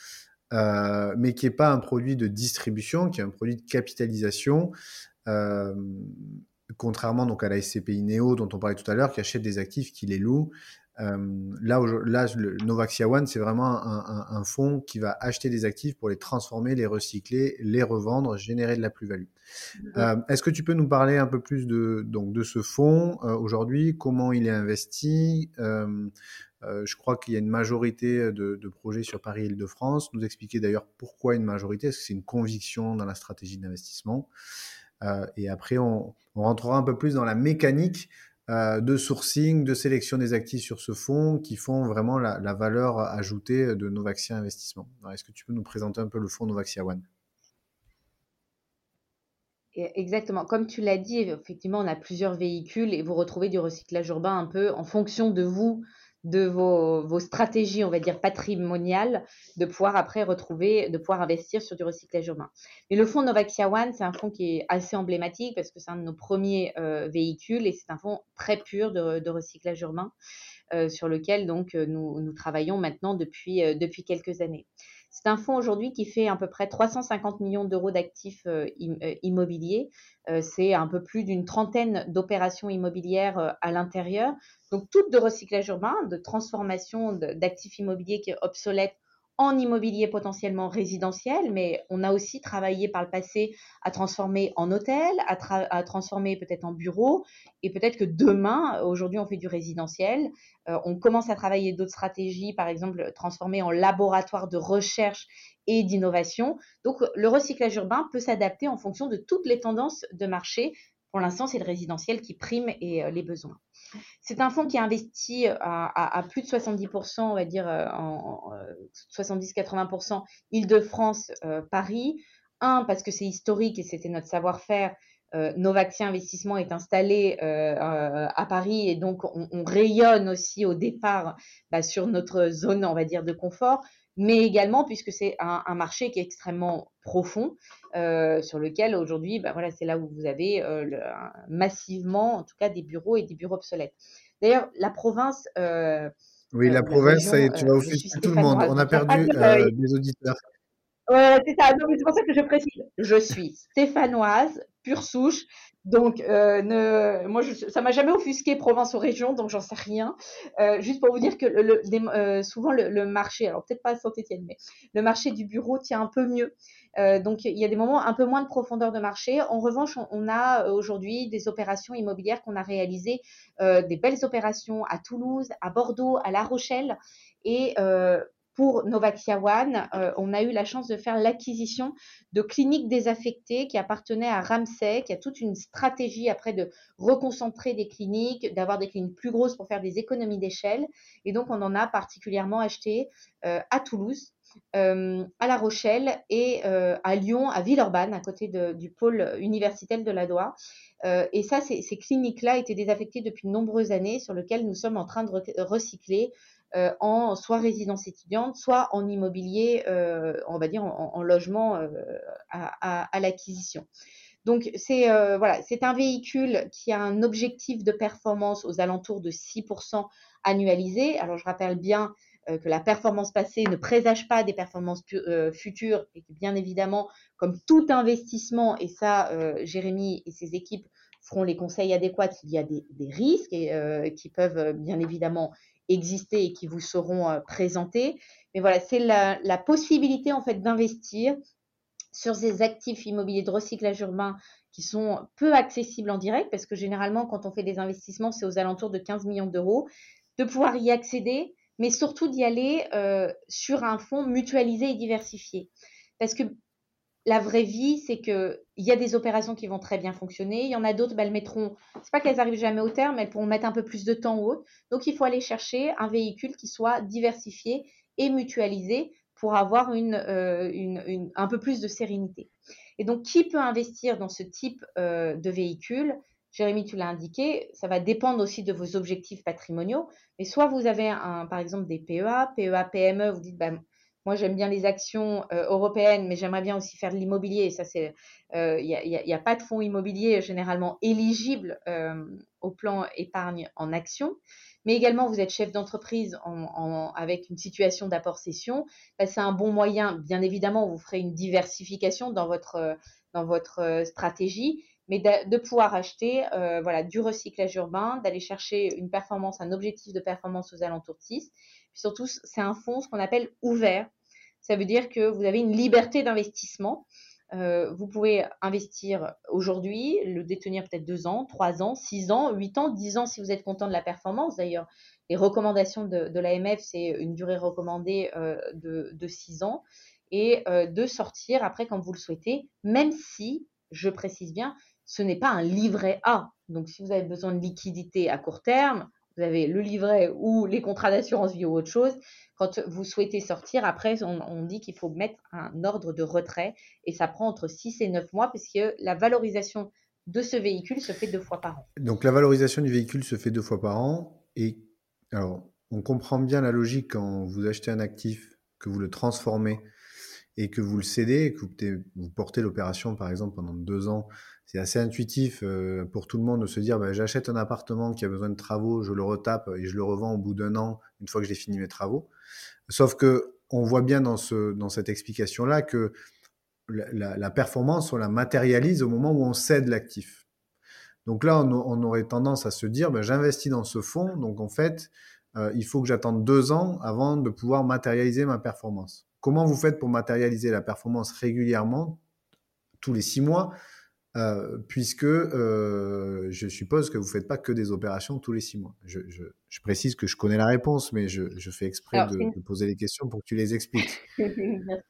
Euh, mais qui n'est pas un produit de distribution, qui est un produit de capitalisation. Euh, contrairement donc à la SCPI Neo dont on parlait tout à l'heure, qui achète des actifs, qui les loue. Euh, là, là, le Novaxia One, c'est vraiment un, fonds qui va acheter des actifs pour les transformer, les recycler, les revendre, générer de la plus-value. Euh, est-ce que tu peux nous parler un peu plus de, donc, de ce fonds aujourd'hui, comment il est investi Je crois qu'il y a une majorité de, de projets sur Paris-Île-de-France. Nous expliquer d'ailleurs pourquoi une majorité, est-ce que c'est une conviction dans la stratégie d'investissement euh, et après, on, rentrera un peu plus dans la mécanique euh, de sourcing, de sélection des actifs sur ce fonds qui font vraiment la, valeur ajoutée de Novaxia Investissement. Est-ce que tu peux nous présenter un peu le fonds Novaxia One
Exactement. Comme tu l'as dit, effectivement, on a plusieurs véhicules et vous retrouvez du recyclage urbain un peu en fonction de vous, de vos, stratégies, on va dire, patrimoniales, de pouvoir après retrouver, de pouvoir investir sur du recyclage urbain. Mais le fonds Novaxia One, c'est un fonds qui est assez emblématique parce que c'est un de nos premiers euh, véhicules et c'est un fonds très pur de, recyclage urbain euh, sur lequel donc euh, nous, nous travaillons maintenant depuis, depuis quelques années. C'est un fonds aujourd'hui qui fait à peu près 350 millions d'euros d'actifs immobiliers. c'est un peu plus d'une trentaine d'opérations immobilières à l'intérieur donc, toutes de recyclage urbain, de transformation d'actifs immobiliers qui est obsolète en immobilier potentiellement résidentiel, mais on a aussi travaillé par le passé à transformer en hôtel, à, transformer peut-être en bureau, et peut-être que demain, aujourd'hui on fait du résidentiel, euh, on commence à travailler d'autres stratégies, par exemple transformer en laboratoire de recherche et d'innovation. Donc le recyclage urbain peut s'adapter en fonction de toutes les tendances de marché. Pour l'instant, c'est le résidentiel qui prime et euh, les besoins. C'est un fonds qui investit euh, à, plus de 70%, on va dire euh, en, 70-80% Île-de-France, Paris. Un, parce que c'est historique et c'était notre savoir-faire. Novaxia Investissement est installé à Paris et donc on, rayonne aussi au départ bah, sur notre zone, on va dire, de confort mais également puisque c'est un, marché qui est extrêmement profond, euh, sur lequel aujourd'hui, bah, voilà, c'est là où vous avez euh, massivement, en tout cas, des bureaux et des bureaux obsolètes. D'ailleurs, la province.
Euh, oui, la province, tu vas offusquer tout le monde. On a perdu des auditeurs.
C'est ça. c'est pour ça que je précise. Je suis stéphanoise, pure souche. Donc, euh, ne, moi, je, ça m'a jamais offusqué province ou région, donc j'en sais rien. Euh, juste pour vous dire que le, euh, souvent le, marché, alors peut-être pas à Saint-Etienne, mais le marché du bureau tient un peu mieux. donc, il y a des moments un peu moins de profondeur de marché. En revanche, on, a aujourd'hui des opérations immobilières qu'on a réalisées, des belles opérations à Toulouse, à Bordeaux, à La Rochelle. Et pour Novaxia One, euh, on a eu la chance de faire l'acquisition de cliniques désaffectées qui appartenaient à Ramsay, qui a toute une stratégie après de reconcentrer des cliniques, d'avoir des cliniques plus grosses pour faire des économies d'échelle. Et donc, on en a particulièrement acheté euh, à Toulouse, euh, à La Rochelle et à Lyon, à Villeurbanne, à côté du pôle universitaire de la Doua. et ça, ces, cliniques-là étaient désaffectées depuis de nombreuses années, sur lesquelles nous sommes en train de recycler euh, en soit résidence étudiante, soit en immobilier, euh, on va dire en, logement euh, à, l'acquisition. Donc c'est voilà, c'est un véhicule qui a un objectif de performance aux alentours de 6% annualisé. Alors je rappelle bien que la performance passée ne présage pas des performances futures et que bien évidemment, comme tout investissement, et ça, Jérémy et ses équipes feront les conseils adéquats, il y a des, risques et, qui peuvent bien évidemment exister et qui vous seront présentés. Mais voilà, c'est la, la, possibilité en fait d'investir sur ces actifs immobiliers de recyclage urbain qui sont peu accessibles en direct, parce que généralement, quand on fait des investissements, c'est aux alentours de 15 millions d'euros, de pouvoir y accéder, mais surtout d'y aller euh, sur un fonds mutualisé et diversifié. Parce que la vraie vie, c'est qu'il y a des opérations qui vont très bien fonctionner, il y en a d'autres, bah, elles mettront, c'est pas qu'elles arrivent jamais au terme, elles pourront mettre un peu plus de temps ou autre. Donc il faut aller chercher un véhicule qui soit diversifié et mutualisé pour avoir une, euh, une, un peu plus de sérénité. Et donc, qui peut investir dans ce type euh, de véhicule? Jérémy, tu l'as indiqué, ça va dépendre aussi de vos objectifs patrimoniaux. Mais soit vous avez, un, par exemple, des PEA, PEA, PME, vous dites, bah, moi j'aime bien les actions euh, européennes, mais j'aimerais bien aussi faire de l'immobilier. ça, c'est, il n'y a, a, pas de fonds immobiliers généralement éligibles au plan épargne en actions mais également vous êtes chef d'entreprise avec une situation d'apport-cession, bah, c'est un bon moyen, bien évidemment, vous ferez une diversification dans votre, dans votre euh, stratégie, mais de, pouvoir acheter euh, voilà, du recyclage urbain, d'aller chercher une performance, un objectif de performance aux alentours de 6. Puis surtout, c'est un fonds, ce qu'on appelle ouvert. Ça veut dire que vous avez une liberté d'investissement. Euh, vous pouvez investir aujourd'hui, le détenir peut-être deux ans, trois ans, six ans, huit ans, dix ans si vous êtes content de la performance. D'ailleurs, les recommandations de, l'AMF, c'est une durée recommandée euh, de, six ans et euh, de sortir après quand vous le souhaitez, même si, je précise bien, ce n'est pas un livret A. Donc, si vous avez besoin de liquidité à court terme, vous avez le livret ou les contrats d'assurance vie ou autre chose. Quand vous souhaitez sortir, après, on, dit qu'il faut mettre un ordre de retrait et ça prend entre 6 et 9 mois puisque la valorisation de ce véhicule se fait deux fois par an.
Donc la valorisation du véhicule se fait deux fois par an et alors on comprend bien la logique quand vous achetez un actif, que vous le transformez et que vous le cédez, que vous, portez l'opération par exemple pendant deux ans, c'est assez intuitif euh, pour tout le monde de se dire bah, j'achète un appartement qui a besoin de travaux, je le retape et je le revends au bout d'un an, une fois que j'ai fini mes travaux. Sauf que on voit bien dans, ce, dans cette explication-là que la, performance, on la matérialise au moment où on cède l'actif. Donc là, on, aurait tendance à se dire bah, j'investis dans ce fonds, donc en fait, euh, il faut que j'attende deux ans avant de pouvoir matérialiser ma performance. Comment vous faites pour matérialiser la performance régulièrement, tous les six mois, euh, puisque euh, je suppose que vous ne faites pas que des opérations tous les six mois. Je, précise que je connais la réponse, mais je, fais exprès de, poser les questions pour que tu les expliques.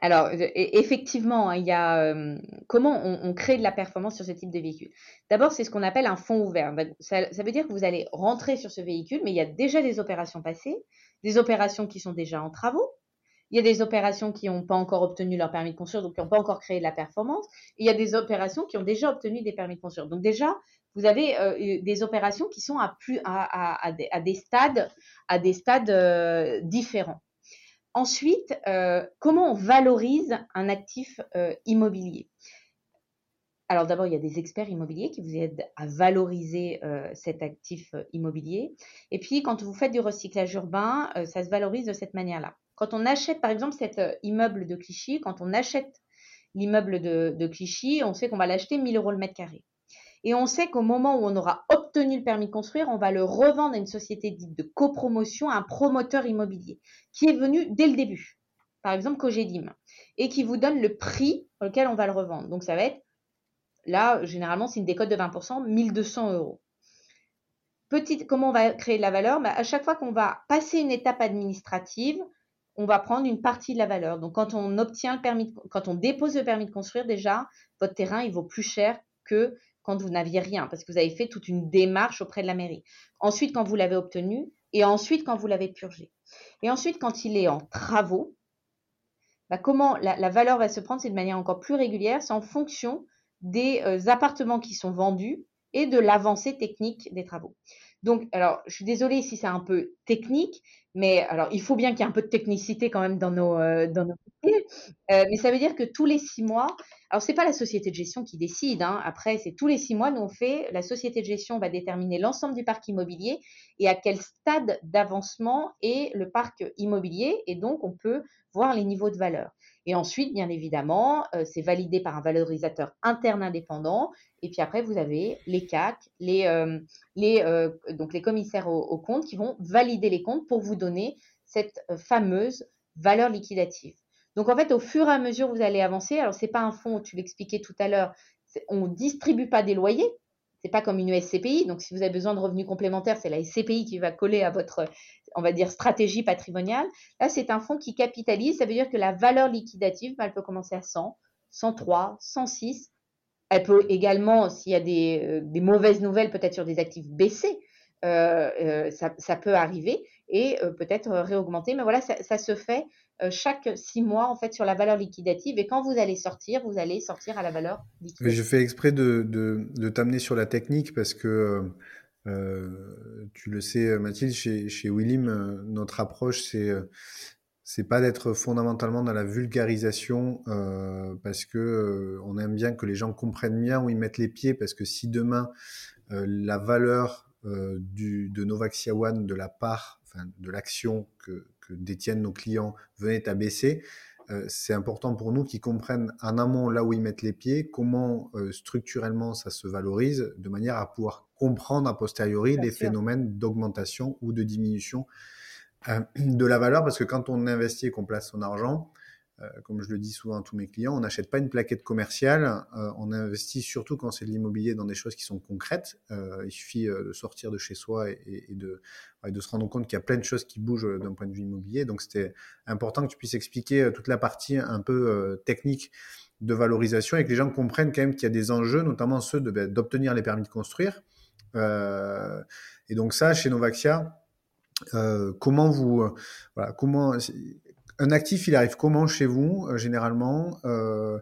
Alors, effectivement, hein, il y a euh, comment on, crée de la performance sur ce type de véhicule? D'abord, c'est ce qu'on appelle un fonds ouvert. Ça, ça, veut dire que vous allez rentrer sur ce véhicule, mais il y a déjà des opérations passées des opérations qui sont déjà en travaux. Il y a des opérations qui n'ont pas encore obtenu leur permis de construire, donc qui n'ont pas encore créé de la performance. il y a des opérations qui ont déjà obtenu des permis de construire. Donc déjà, vous avez euh, des opérations qui sont à, des stades euh, différents. Ensuite, euh, comment on valorise un actif immobilier? Alors d'abord, il y a des experts immobiliers qui vous aident à valoriser euh, cet actif euh, immobilier. Et puis, quand vous faites du recyclage urbain, euh, ça se valorise de cette manière-là. Quand on achète, par exemple, cet immeuble de Clichy, quand on achète l'immeuble de, Clichy, on sait qu'on va l'acheter 1000 euros le mètre carré. Et on sait qu'au moment où on aura obtenu le permis de construire, on va le revendre à une société dite de copromotion, à un promoteur immobilier, qui est venu dès le début. Par exemple, Cogedim, et qui vous donne le prix auquel on va le revendre. Donc, ça va être Là, généralement, c'est une décote de 20%, 1200 euros. Petite, comment on va créer de la valeur? Bah, À chaque fois qu'on va passer une étape administrative, on va prendre une partie de la valeur. Donc, quand on obtient le permis, quand on dépose le permis de construire, déjà, votre terrain, il vaut plus cher que quand vous n'aviez rien, parce que vous avez fait toute une démarche auprès de la mairie. Ensuite, quand vous l'avez obtenu, et ensuite, quand vous l'avez purgé. Et ensuite, quand il est en travaux, bah, comment la, la, valeur va se prendre, c'est de manière encore plus régulière, c'est en fonction des euh, appartements qui sont vendus et de l'avancée technique des travaux. Donc, alors, je suis désolée si c'est un peu technique, mais alors, il faut bien qu'il y ait un peu de technicité quand même dans nos, euh. Euh, mais ça veut dire que tous les six mois, alors c'est pas la société de gestion qui décide. Hein, après, c'est tous les six mois, nous on fait, la société de gestion va déterminer l'ensemble du parc immobilier et à quel stade d'avancement est le parc immobilier, et donc on peut voir les niveaux de valeur. Et ensuite, bien évidemment, euh, c'est validé par un valorisateur interne indépendant. Et puis après, vous avez les CAC, les, euh, euh, donc les commissaires au, au, compte qui vont valider les comptes pour vous donner cette fameuse valeur liquidative. Donc en fait, au fur et à mesure vous allez avancer, alors c'est pas un fonds, tu l'expliquais tout à l'heure, on distribue pas des loyers, c'est pas comme une SCPI. Donc, si vous avez besoin de revenus complémentaires, c'est la SCPI qui va coller à votre, on va dire, stratégie patrimoniale. Là, c'est un fonds qui capitalise. Ça veut dire que la valeur liquidative, elle peut commencer à 100, 103, 106. Elle peut également, s'il y a des, euh, des mauvaises nouvelles, peut-être sur des actifs baissés, euh, euh, ça, ça, peut arriver et euh, peut-être réaugmenter. Mais voilà, ça, ça se fait chaque six mois en fait sur la valeur liquidative. Et quand vous allez sortir, vous allez sortir à la valeur liquidative.
Je fais exprès de, de, de t'amener sur la technique parce que euh, tu le sais, Mathilde, chez, chez Willim, euh, notre approche, c'est c'est pas d'être fondamentalement dans la vulgarisation euh, parce que euh, on aime bien que les gens comprennent bien où ils mettent les pieds parce que si demain euh, la valeur du, de Novaxia One de la part, enfin, de l'action que, que détiennent nos clients venait à baisser, euh, c'est important pour nous qu'ils comprennent en amont là où ils mettent les pieds, comment euh, structurellement ça se valorise, de manière à pouvoir comprendre a posteriori Bien les sûr. phénomènes d'augmentation ou de diminution euh, de la valeur, parce que quand on investit et qu'on place son argent, euh, comme je le dis souvent à tous mes clients, on n'achète pas une plaquette commerciale, euh, on investit surtout quand c'est de l'immobilier dans des choses qui sont concrètes. Il suffit de sortir de chez soi et, et de, et de se rendre compte qu'il y a plein de choses qui bougent d'un point de vue immobilier. Donc c'était important que tu puisses expliquer toute la partie un peu technique de valorisation et que les gens comprennent quand même qu'il y a des enjeux, notamment ceux ben, d'obtenir les permis de construire. Et donc ça, chez Novaxia, euh, comment vous, euh, voilà, comment un actif, il arrive comment chez vous, euh, généralement euh,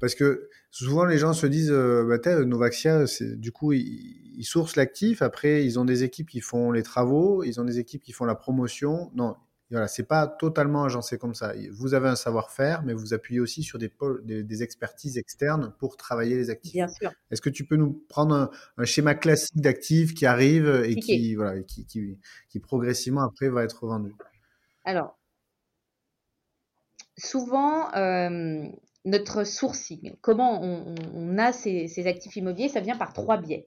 Parce que souvent, les gens se disent, euh, bah, Novaxia, du coup, ils, ils sourcent l'actif. Après, ils ont des équipes qui font les travaux, ils ont des équipes qui font la promotion. Non, voilà, c'est pas totalement agencé comme ça. Vous avez un savoir-faire, mais vous appuyez aussi sur des, des, des, expertises externes pour travailler les actifs.
Bien sûr.
Est-ce que tu peux nous prendre un, un schéma classique d'actifs qui arrive et okay. qui, voilà, qui, qui, qui, progressivement après va être vendu?
Alors, souvent, euh, notre sourcing, comment on, on a ces, ces, actifs immobiliers, ça vient par trois biais.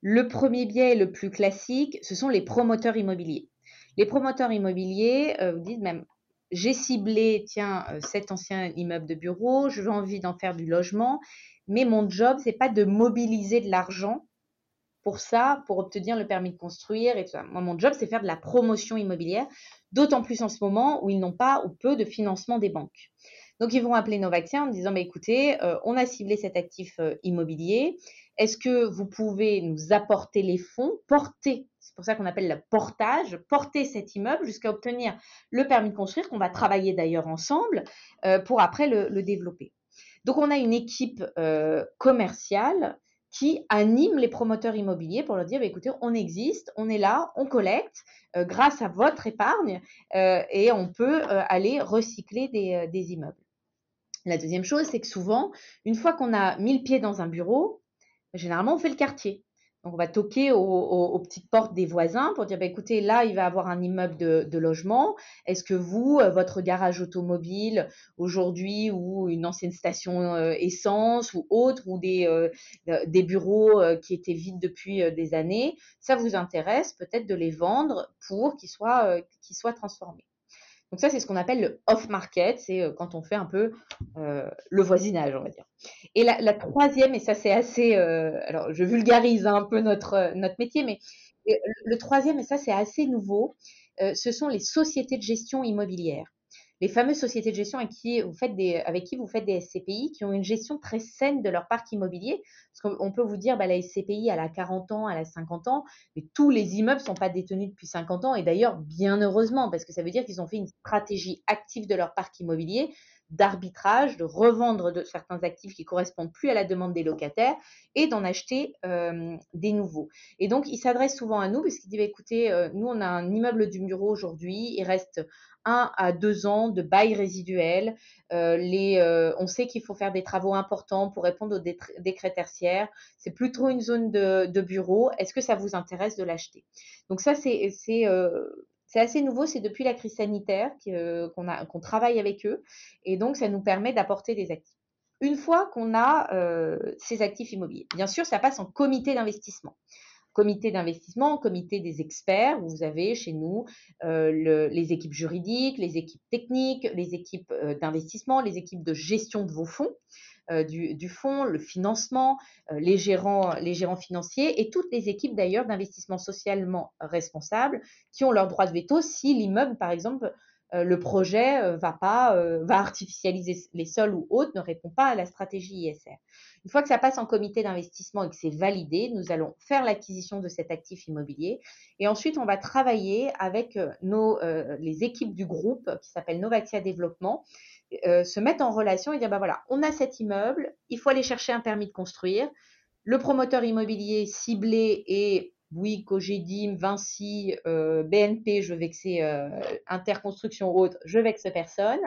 Le premier biais, le plus classique, ce sont les promoteurs immobiliers. Les promoteurs immobiliers euh, vous disent même, j'ai ciblé, euh, cet ancien immeuble de bureau, j'ai envie d'en faire du logement, mais mon job, c'est pas de mobiliser de l'argent pour ça, pour obtenir le permis de construire et tout ça. Mon job, c'est faire de la promotion immobilière, d'autant plus en ce moment où ils n'ont pas ou peu de financement des banques. Donc, ils vont appeler Novaxia en disant, bah, écoutez, euh, on a ciblé cet actif immobilier. Est-ce que vous pouvez nous apporter les fonds, porter, c'est pour ça qu'on appelle le portage, porter cet immeuble jusqu'à obtenir le permis de construire, qu'on va travailler d'ailleurs ensemble euh, pour après le, développer. Donc, on a une équipe euh, commerciale qui anime les promoteurs immobiliers pour leur dire, bah, écoutez, on existe, on est là, on collecte euh, grâce à votre épargne et on peut aller recycler des, immeubles. La deuxième chose, c'est que souvent, une fois qu'on a mis le pied dans un bureau, généralement, on fait le quartier. Donc, on va toquer aux, petites portes des voisins pour dire, bah, écoutez, là, il va avoir un immeuble de, de logement. Est-ce que vous, euh, votre garage automobile aujourd'hui ou une ancienne station euh, essence ou autre ou des, euh, des bureaux qui étaient vides depuis des années, ça vous intéresse peut-être de les vendre pour qu'ils soient, qu'ils soient transformés. Donc ça, c'est ce qu'on appelle le off-market, c'est euh, quand on fait un peu euh, le voisinage, on va dire. Et la, la troisième, et ça c'est assez, euh, alors je vulgarise un peu notre, notre métier, mais le, troisième, et ça c'est assez nouveau, ce sont les sociétés de gestion immobilière les fameuses sociétés de gestion avec qui vous faites des, avec qui vous faites des SCPI qui ont une gestion très saine de leur parc immobilier. Parce qu'on peut vous dire, bah, la SCPI, elle a 40 ans, elle a 50 ans, mais tous les immeubles ne sont pas détenus depuis 50 ans. Et d'ailleurs, bien heureusement, parce que ça veut dire qu'ils ont fait une stratégie active de leur parc immobilier d'arbitrage, de revendre de certains actifs qui correspondent plus à la demande des locataires et d'en acheter euh, des nouveaux. Et donc, il s'adresse souvent à nous parce qu'il dit, bah, écoutez, euh, nous, on a un immeuble du bureau aujourd'hui, il reste un à deux ans de bail résiduel. Euh, les, euh, on sait qu'il faut faire des travaux importants pour répondre aux décrets tertiaires. C'est plus trop une zone de, de bureau. Est-ce que ça vous intéresse de l'acheter? Donc ça, c'est euh, C'est assez nouveau, c'est depuis la crise sanitaire qu'on travaille avec eux. Et donc, ça nous permet d'apporter des actifs. Une fois qu'on a ces actifs immobiliers, bien sûr, ça passe en comité d'investissement comité d'investissement, comité des experts, où vous avez chez nous euh, les équipes juridiques, les équipes techniques, les équipes euh, d'investissement, les équipes de gestion de vos fonds. Euh, du, fonds, le financement, les, gérants, les gérants financiers et toutes les équipes d'ailleurs d'investissement socialement responsable qui ont leur droit de veto si l'immeuble, par exemple, le projet va pas, va artificialiser les sols ou autre, ne répond pas à la stratégie ISR. Une fois que ça passe en comité d'investissement et que c'est validé, nous allons faire l'acquisition de cet actif immobilier et ensuite on va travailler avec euh, nos, euh, les équipes du groupe qui s'appelle Novatia Développement, euh, se mettre en relation et dire bah voilà, on a cet immeuble, il faut aller chercher un permis de construire. Le promoteur immobilier ciblé est Bouygues, Cogedim, Vinci, BNP, je que c'est Interconstruction Haute, je vexe personne.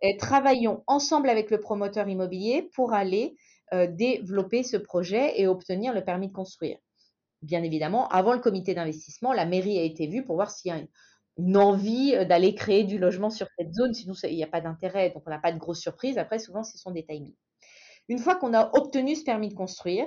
Et travaillons ensemble avec le promoteur immobilier pour aller euh, développer ce projet et obtenir le permis de construire. Bien évidemment, avant le comité d'investissement, la mairie a été vue pour voir s'il y a une, envie euh, d'aller créer du logement sur cette zone, sinon il n'y a pas d'intérêt, donc on n'a pas de grosse surprise. Après, souvent, ce sont des timings. Une fois qu'on a obtenu ce permis de construire,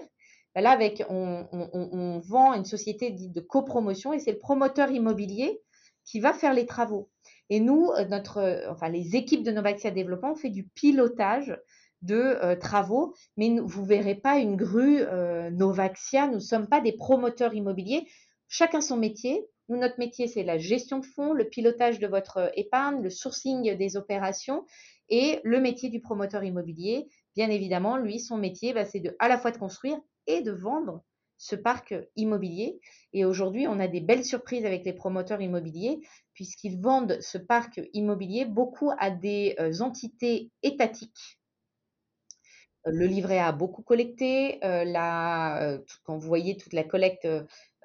ben là, avec, on, vend une société dite de copromotion et c'est le promoteur immobilier qui va faire les travaux. Et nous, euh, notre, enfin, les équipes de Novaxia Développement, on fait du pilotage de euh, travaux, mais vous verrez pas une grue euh, Novaxia. Nous ne sommes pas des promoteurs immobiliers. Chacun son métier. Nous, notre métier, c'est la gestion de fonds, le pilotage de votre euh, épargne, le sourcing des opérations et le métier du promoteur immobilier. Bien évidemment, lui, son métier, bah, c'est à la fois de construire et de vendre ce parc immobilier. Et aujourd'hui, on a des belles surprises avec les promoteurs immobiliers puisqu'ils vendent ce parc immobilier beaucoup à des entités étatiques le livret A beaucoup collecté. Euh, euh, quand vous voyez toute la collecte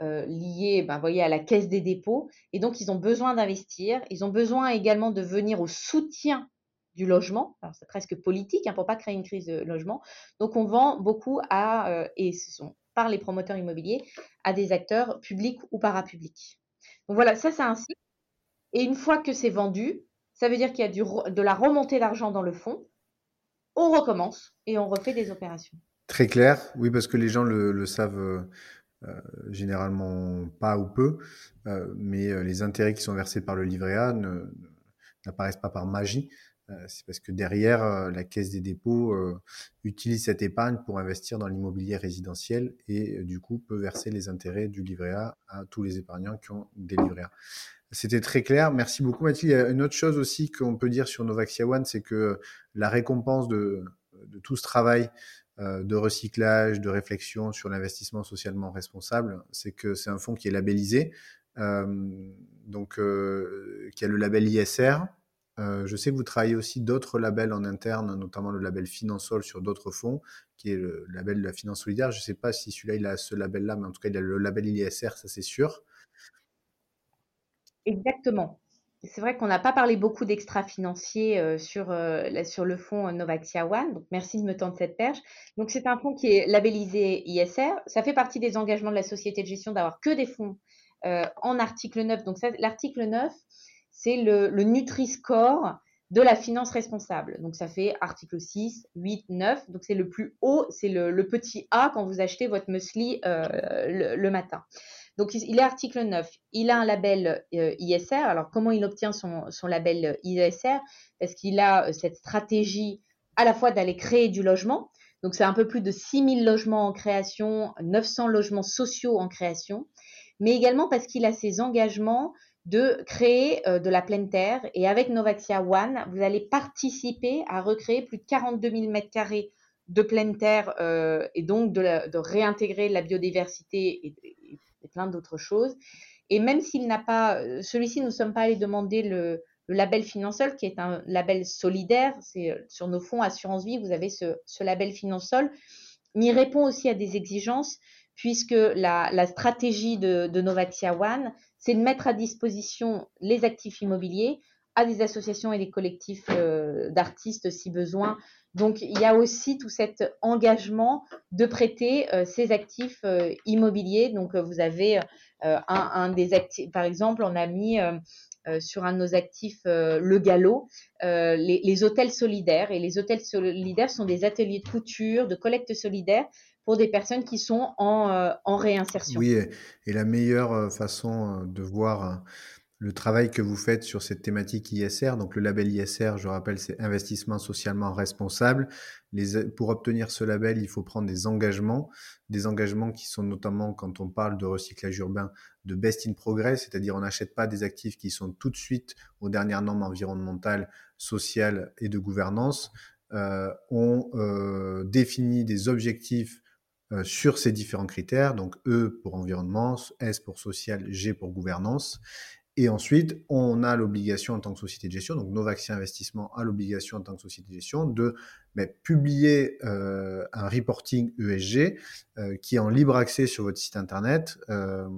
euh, liée ben, voyez, à la caisse des dépôts, et donc ils ont besoin d'investir. Ils ont besoin également de venir au soutien du logement. C'est presque politique hein, pour pas créer une crise de logement. Donc on vend beaucoup à, et ce sont par les promoteurs immobiliers, à des acteurs publics ou parapublics. Donc voilà, ça c'est un cycle. Et une fois que c'est vendu, ça veut dire qu'il y a du, de la remontée d'argent dans le fonds on recommence et on refait des opérations.
Très clair, oui, parce que les gens le, savent euh, euh, généralement pas ou peu, euh, mais les intérêts qui sont versés par le livret A n'apparaissent pas par magie. C'est parce que derrière, la Caisse des dépôts utilise cette épargne pour investir dans l'immobilier résidentiel et du coup peut verser les intérêts du livret A à tous les épargnants qui ont des livrets A. C'était très clair. Merci beaucoup, Mathilde. Il y a une autre chose aussi qu'on peut dire sur Novaxia One, c'est que la récompense de, tout ce travail euh, de recyclage, de réflexion sur l'investissement socialement responsable, c'est que c'est un fonds qui est labellisé, euh, donc euh, qui a le label ISR. je sais que vous travaillez aussi d'autres labels en interne, notamment le label Finansol sur d'autres fonds, qui est le label de la finance solidaire. Je ne sais pas si celui-là il a ce label-là, mais en tout cas il a le label ISR, ça c'est sûr.
Exactement. C'est vrai qu'on n'a pas parlé beaucoup d'extra-financiers euh, sur, euh, sur le fonds Novaxia One. Donc, merci de me tendre cette perche. Donc, c'est un fonds qui est labellisé ISR. Ça fait partie des engagements de la société de gestion d'avoir que des fonds euh, en article 9. Donc, l'article 9, c'est le, le Nutri-Score de la finance responsable. Donc, ça fait article 6, 8, 9. Donc, c'est le plus haut, c'est le, petit A quand vous achetez votre muesli le, matin. Donc, il est article 9. Il a un label euh, ISR. Alors, comment il obtient son, label ISR Parce qu'il a euh, cette stratégie à la fois d'aller créer du logement. Donc, c'est un peu plus de 6000 logements en création, 900 logements sociaux en création. Mais également parce qu'il a ses engagements de créer euh, de la pleine terre. Et avec Novaxia One, vous allez participer à recréer plus de 42 000 mètres carrés de pleine terre et donc de, réintégrer la biodiversité et, plein d'autres choses. Et même s'il n'a pas, euh, celui-ci, nous ne sommes pas allés demander le, label Finansol, qui est un label solidaire. Euh, sur nos fonds assurance vie, vous avez ce, label Finansol. Mais il répond aussi à des exigences, puisque la, stratégie de, Novaxia One, c'est de mettre à disposition les actifs immobiliers à des associations et des collectifs d'artistes si besoin. Donc, il y a aussi tout cet engagement de prêter ces actifs immobiliers. Donc, vous avez un, des actifs, par exemple, on a mis sur un de nos actifs le galop, les, hôtels solidaires. Et les hôtels solidaires sont des ateliers de couture, de collecte solidaire pour des personnes qui sont en, euh, réinsertion.
Oui, et, la meilleure euh, façon euh, de voir le travail que vous faites sur cette thématique ISR, donc le label ISR, je rappelle, c'est investissement socialement responsable. Pour obtenir ce label, il faut prendre des engagements, des engagements qui sont notamment, quand on parle de recyclage urbain, de best in progress, c'est-à-dire on n'achète pas des actifs qui sont tout de suite aux dernières normes environnementales, sociales et de gouvernance. Euh, on euh, définit des objectifs euh, sur ces différents critères, donc E pour environnement, S pour social, G pour gouvernance. Et ensuite, on a l'obligation en tant que société de gestion, donc Novaxia Investissement a l'obligation en tant que société de gestion de mais, publier euh, un reporting ESG euh, qui est en libre accès sur votre site internet, euh,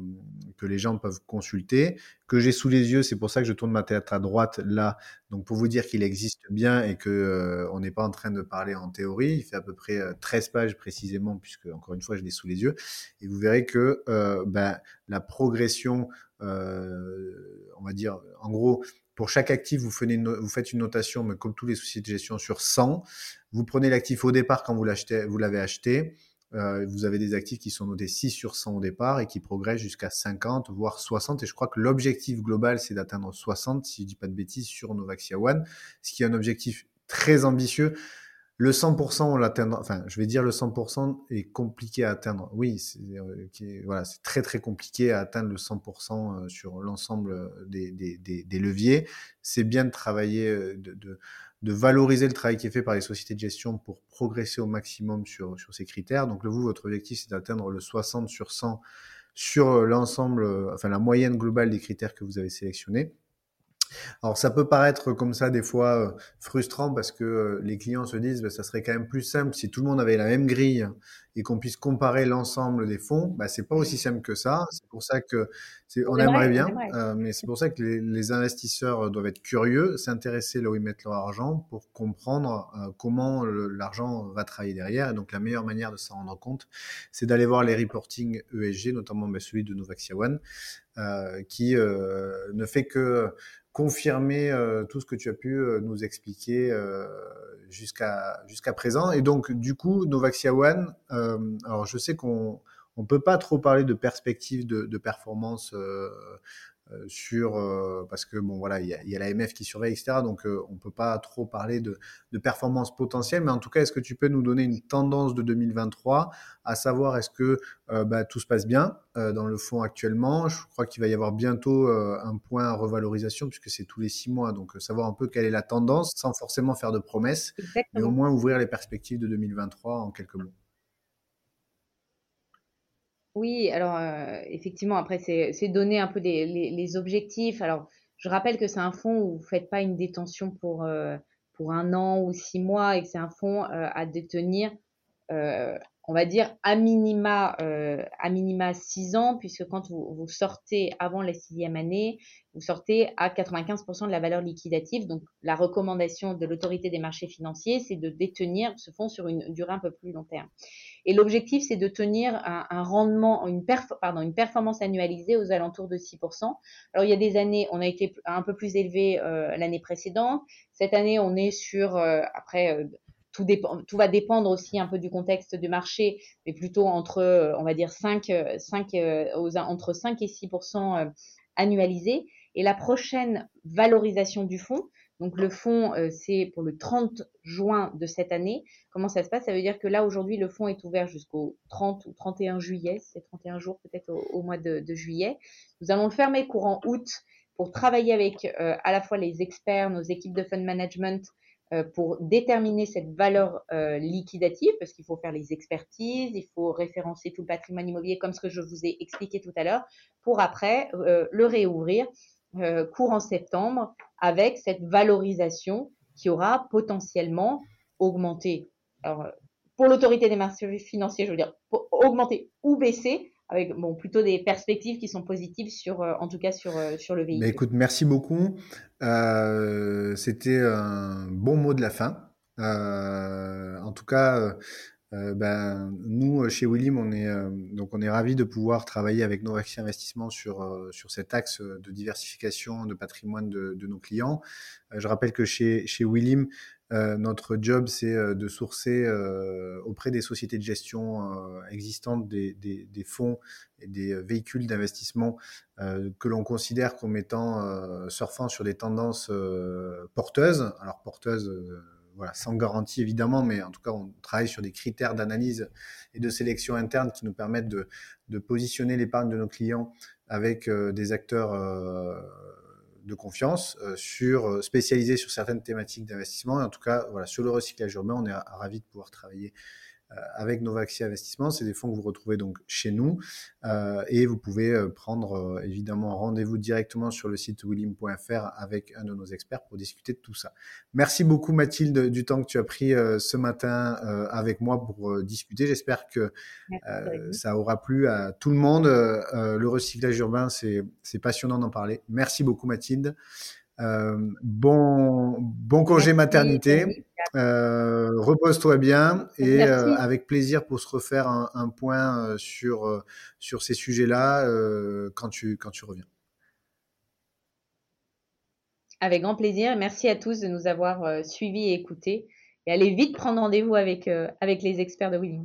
que les gens peuvent consulter, que j'ai sous les yeux. C'est pour ça que je tourne ma tête à droite là, donc pour vous dire qu'il existe bien et que euh, on n'est pas en train de parler en théorie. Il fait à peu près 13 pages précisément, puisque encore une fois, je l'ai sous les yeux. Et vous verrez que ben, la progression euh, on va dire, en gros, pour chaque actif, vous, faites une notation, mais comme tous les sociétés de gestion, sur 100. Vous prenez l'actif au départ quand vous l'avez acheté. Euh, vous avez des actifs qui sont notés 6 sur 100 au départ et qui progressent jusqu'à 50, voire 60. Et je crois que l'objectif global, c'est d'atteindre 60, si je dis pas de bêtises, sur Novaxia One, ce qui est un objectif très ambitieux. Le 100%, on l'atteindra. Enfin, je vais dire le 100% est compliqué à atteindre. Oui, c'est euh, voilà, très très compliqué à atteindre le 100% euh, sur l'ensemble euh, des, des, leviers. C'est bien de travailler, de, de, de, valoriser le travail qui est fait par les sociétés de gestion pour progresser au maximum sur, sur ces critères. Donc, vous, votre objectif, c'est d'atteindre le 60 sur 100 sur l'ensemble, enfin la moyenne globale des critères que vous avez sélectionnés. Alors ça peut paraître comme ça des fois euh, frustrant parce que euh, les clients se disent bah, ça serait quand même plus simple si tout le monde avait la même grille et qu'on puisse comparer l'ensemble des fonds. Bah, c'est pas aussi simple que ça. C'est pour ça que on aimerait bien, euh, mais c'est pour ça que les, investisseurs doivent être curieux, s'intéresser là où ils mettent leur argent pour comprendre comment l'argent va travailler derrière. Et donc la meilleure manière de s'en rendre compte, c'est d'aller voir les reporting ESG, notamment bah, celui de Novaxia One, qui ne fait que confirmer euh, tout ce que tu as pu euh, nous expliquer euh, jusqu'à jusqu'à présent. Et donc, du coup, Novaxia One, alors je sais qu'on on peut pas trop parler de perspective de, performance sur euh, parce que bon voilà il y a, y a l'AMF qui surveille etc donc euh, on peut pas trop parler de, de performance potentielle. Mais en tout cas est-ce que tu peux nous donner une tendance de 2023 à savoir est-ce que bah, tout se passe bien dans le fond actuellement? Je crois qu'il va y avoir bientôt un point à revalorisation puisque c'est tous les six mois. Donc savoir un peu quelle est la tendance sans forcément faire de promesses mais au moins ouvrir les perspectives de 2023 en quelques mots
oui, alors euh, effectivement, après, c'est donner un peu les, objectifs. Alors, je rappelle que c'est un fonds où vous faites pas une détention pour, euh, pour un an ou six mois et que c'est un fonds euh, à détenir, on va dire, à minima, à minima six ans, puisque quand vous, vous sortez avant la sixième année, vous sortez à 95% de la valeur liquidative. Donc, la recommandation de l'autorité des marchés financiers, c'est de détenir ce fonds sur une durée un peu plus long terme. Et l'objectif, c'est de tenir un, rendement, une, pardon, une performance annualisée aux alentours de 6%. Alors, il y a des années, on a été un peu plus élevé euh, l'année précédente. Cette année, on est sur, euh, après, euh, tout, dépend, tout va dépendre aussi un peu du contexte du marché, mais plutôt entre, on va dire, 5, 5, entre 5 et 6% annualisés. Et la prochaine valorisation du fonds, donc le fonds, euh, c'est pour le 30 juin de cette année. Comment ça se passe? Ça veut dire que là, aujourd'hui, le fonds est ouvert jusqu'au 30 ou 31 juillet. C'est 31 jours peut-être au, mois de, juillet. Nous allons le fermer courant août pour travailler avec euh, à la fois les experts, nos équipes de fund management, euh, pour déterminer cette valeur liquidative, parce qu'il faut faire les expertises, il faut référencer tout le patrimoine immobilier comme ce que je vous ai expliqué tout à l'heure, pour après le réouvrir euh, courant septembre avec cette valorisation qui aura potentiellement augmenté. Alors, pour l'autorité des marchés financiers, je veux dire, augmenté ou baissé avec bon, plutôt des perspectives qui sont positives sur, en tout cas sur, sur le véhicule.
Mais écoute, merci beaucoup. C'était un bon mot de la fin. en tout cas, euh, ben, nous, euh, chez Willim, on est, euh, donc on est ravis de pouvoir travailler avec nos Investissement sur, sur cet axe de diversification de patrimoine de, de nos clients. je rappelle que chez, chez Willim, notre job, c'est de sourcer auprès des sociétés de gestion existantes des, des, des, fonds et des véhicules d'investissement que l'on considère comme étant surfant sur des tendances porteuses. Alors porteuses voilà, sans garantie évidemment, mais en tout cas, on travaille sur des critères d'analyse et de sélection interne qui nous permettent de, de positionner l'épargne de nos clients avec euh, des acteurs euh, de confiance, euh, sur, spécialisés sur certaines thématiques d'investissement. Et en tout cas, voilà, sur le recyclage urbain, on est ravis de pouvoir travailler euh, avec Novaxi Investissement. C'est des fonds que vous retrouvez donc chez nous euh, et vous pouvez euh, prendre évidemment rendez-vous directement sur le site willim.fr avec un de nos experts pour discuter de tout ça. Merci beaucoup Mathilde du temps que tu as pris ce matin avec moi pour discuter. J'espère que ça aura plu à tout le monde. le recyclage urbain, c'est passionnant d'en parler. Merci beaucoup Mathilde. Bon, bon congé maternité. Euh, repose-toi bien et euh, avec plaisir pour se refaire un, point euh, sur, sur ces sujets-là quand, tu, quand tu reviens.
Avec grand plaisir. Merci à tous de nous avoir suivis et écoutés. Et allez vite prendre rendez-vous avec, avec les experts de Willing.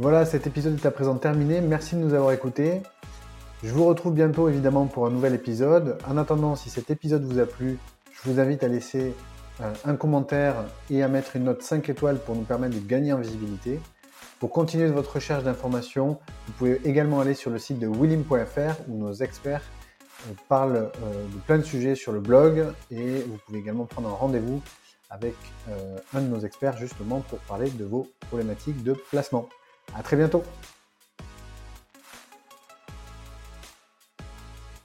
Voilà, cet épisode est à présent terminé. Merci de nous avoir écoutés. Je vous retrouve bientôt évidemment pour un nouvel épisode. En attendant, si cet épisode vous a plu, je vous invite à laisser euh, un commentaire et à mettre une note 5 étoiles pour nous permettre de gagner en visibilité. Pour continuer votre recherche d'informations, vous pouvez également aller sur le site de willim.fr où nos experts euh, parlent euh, de plein de sujets sur le blog et vous pouvez également prendre un rendez-vous avec un de nos experts justement pour parler de vos problématiques de placement. À très bientôt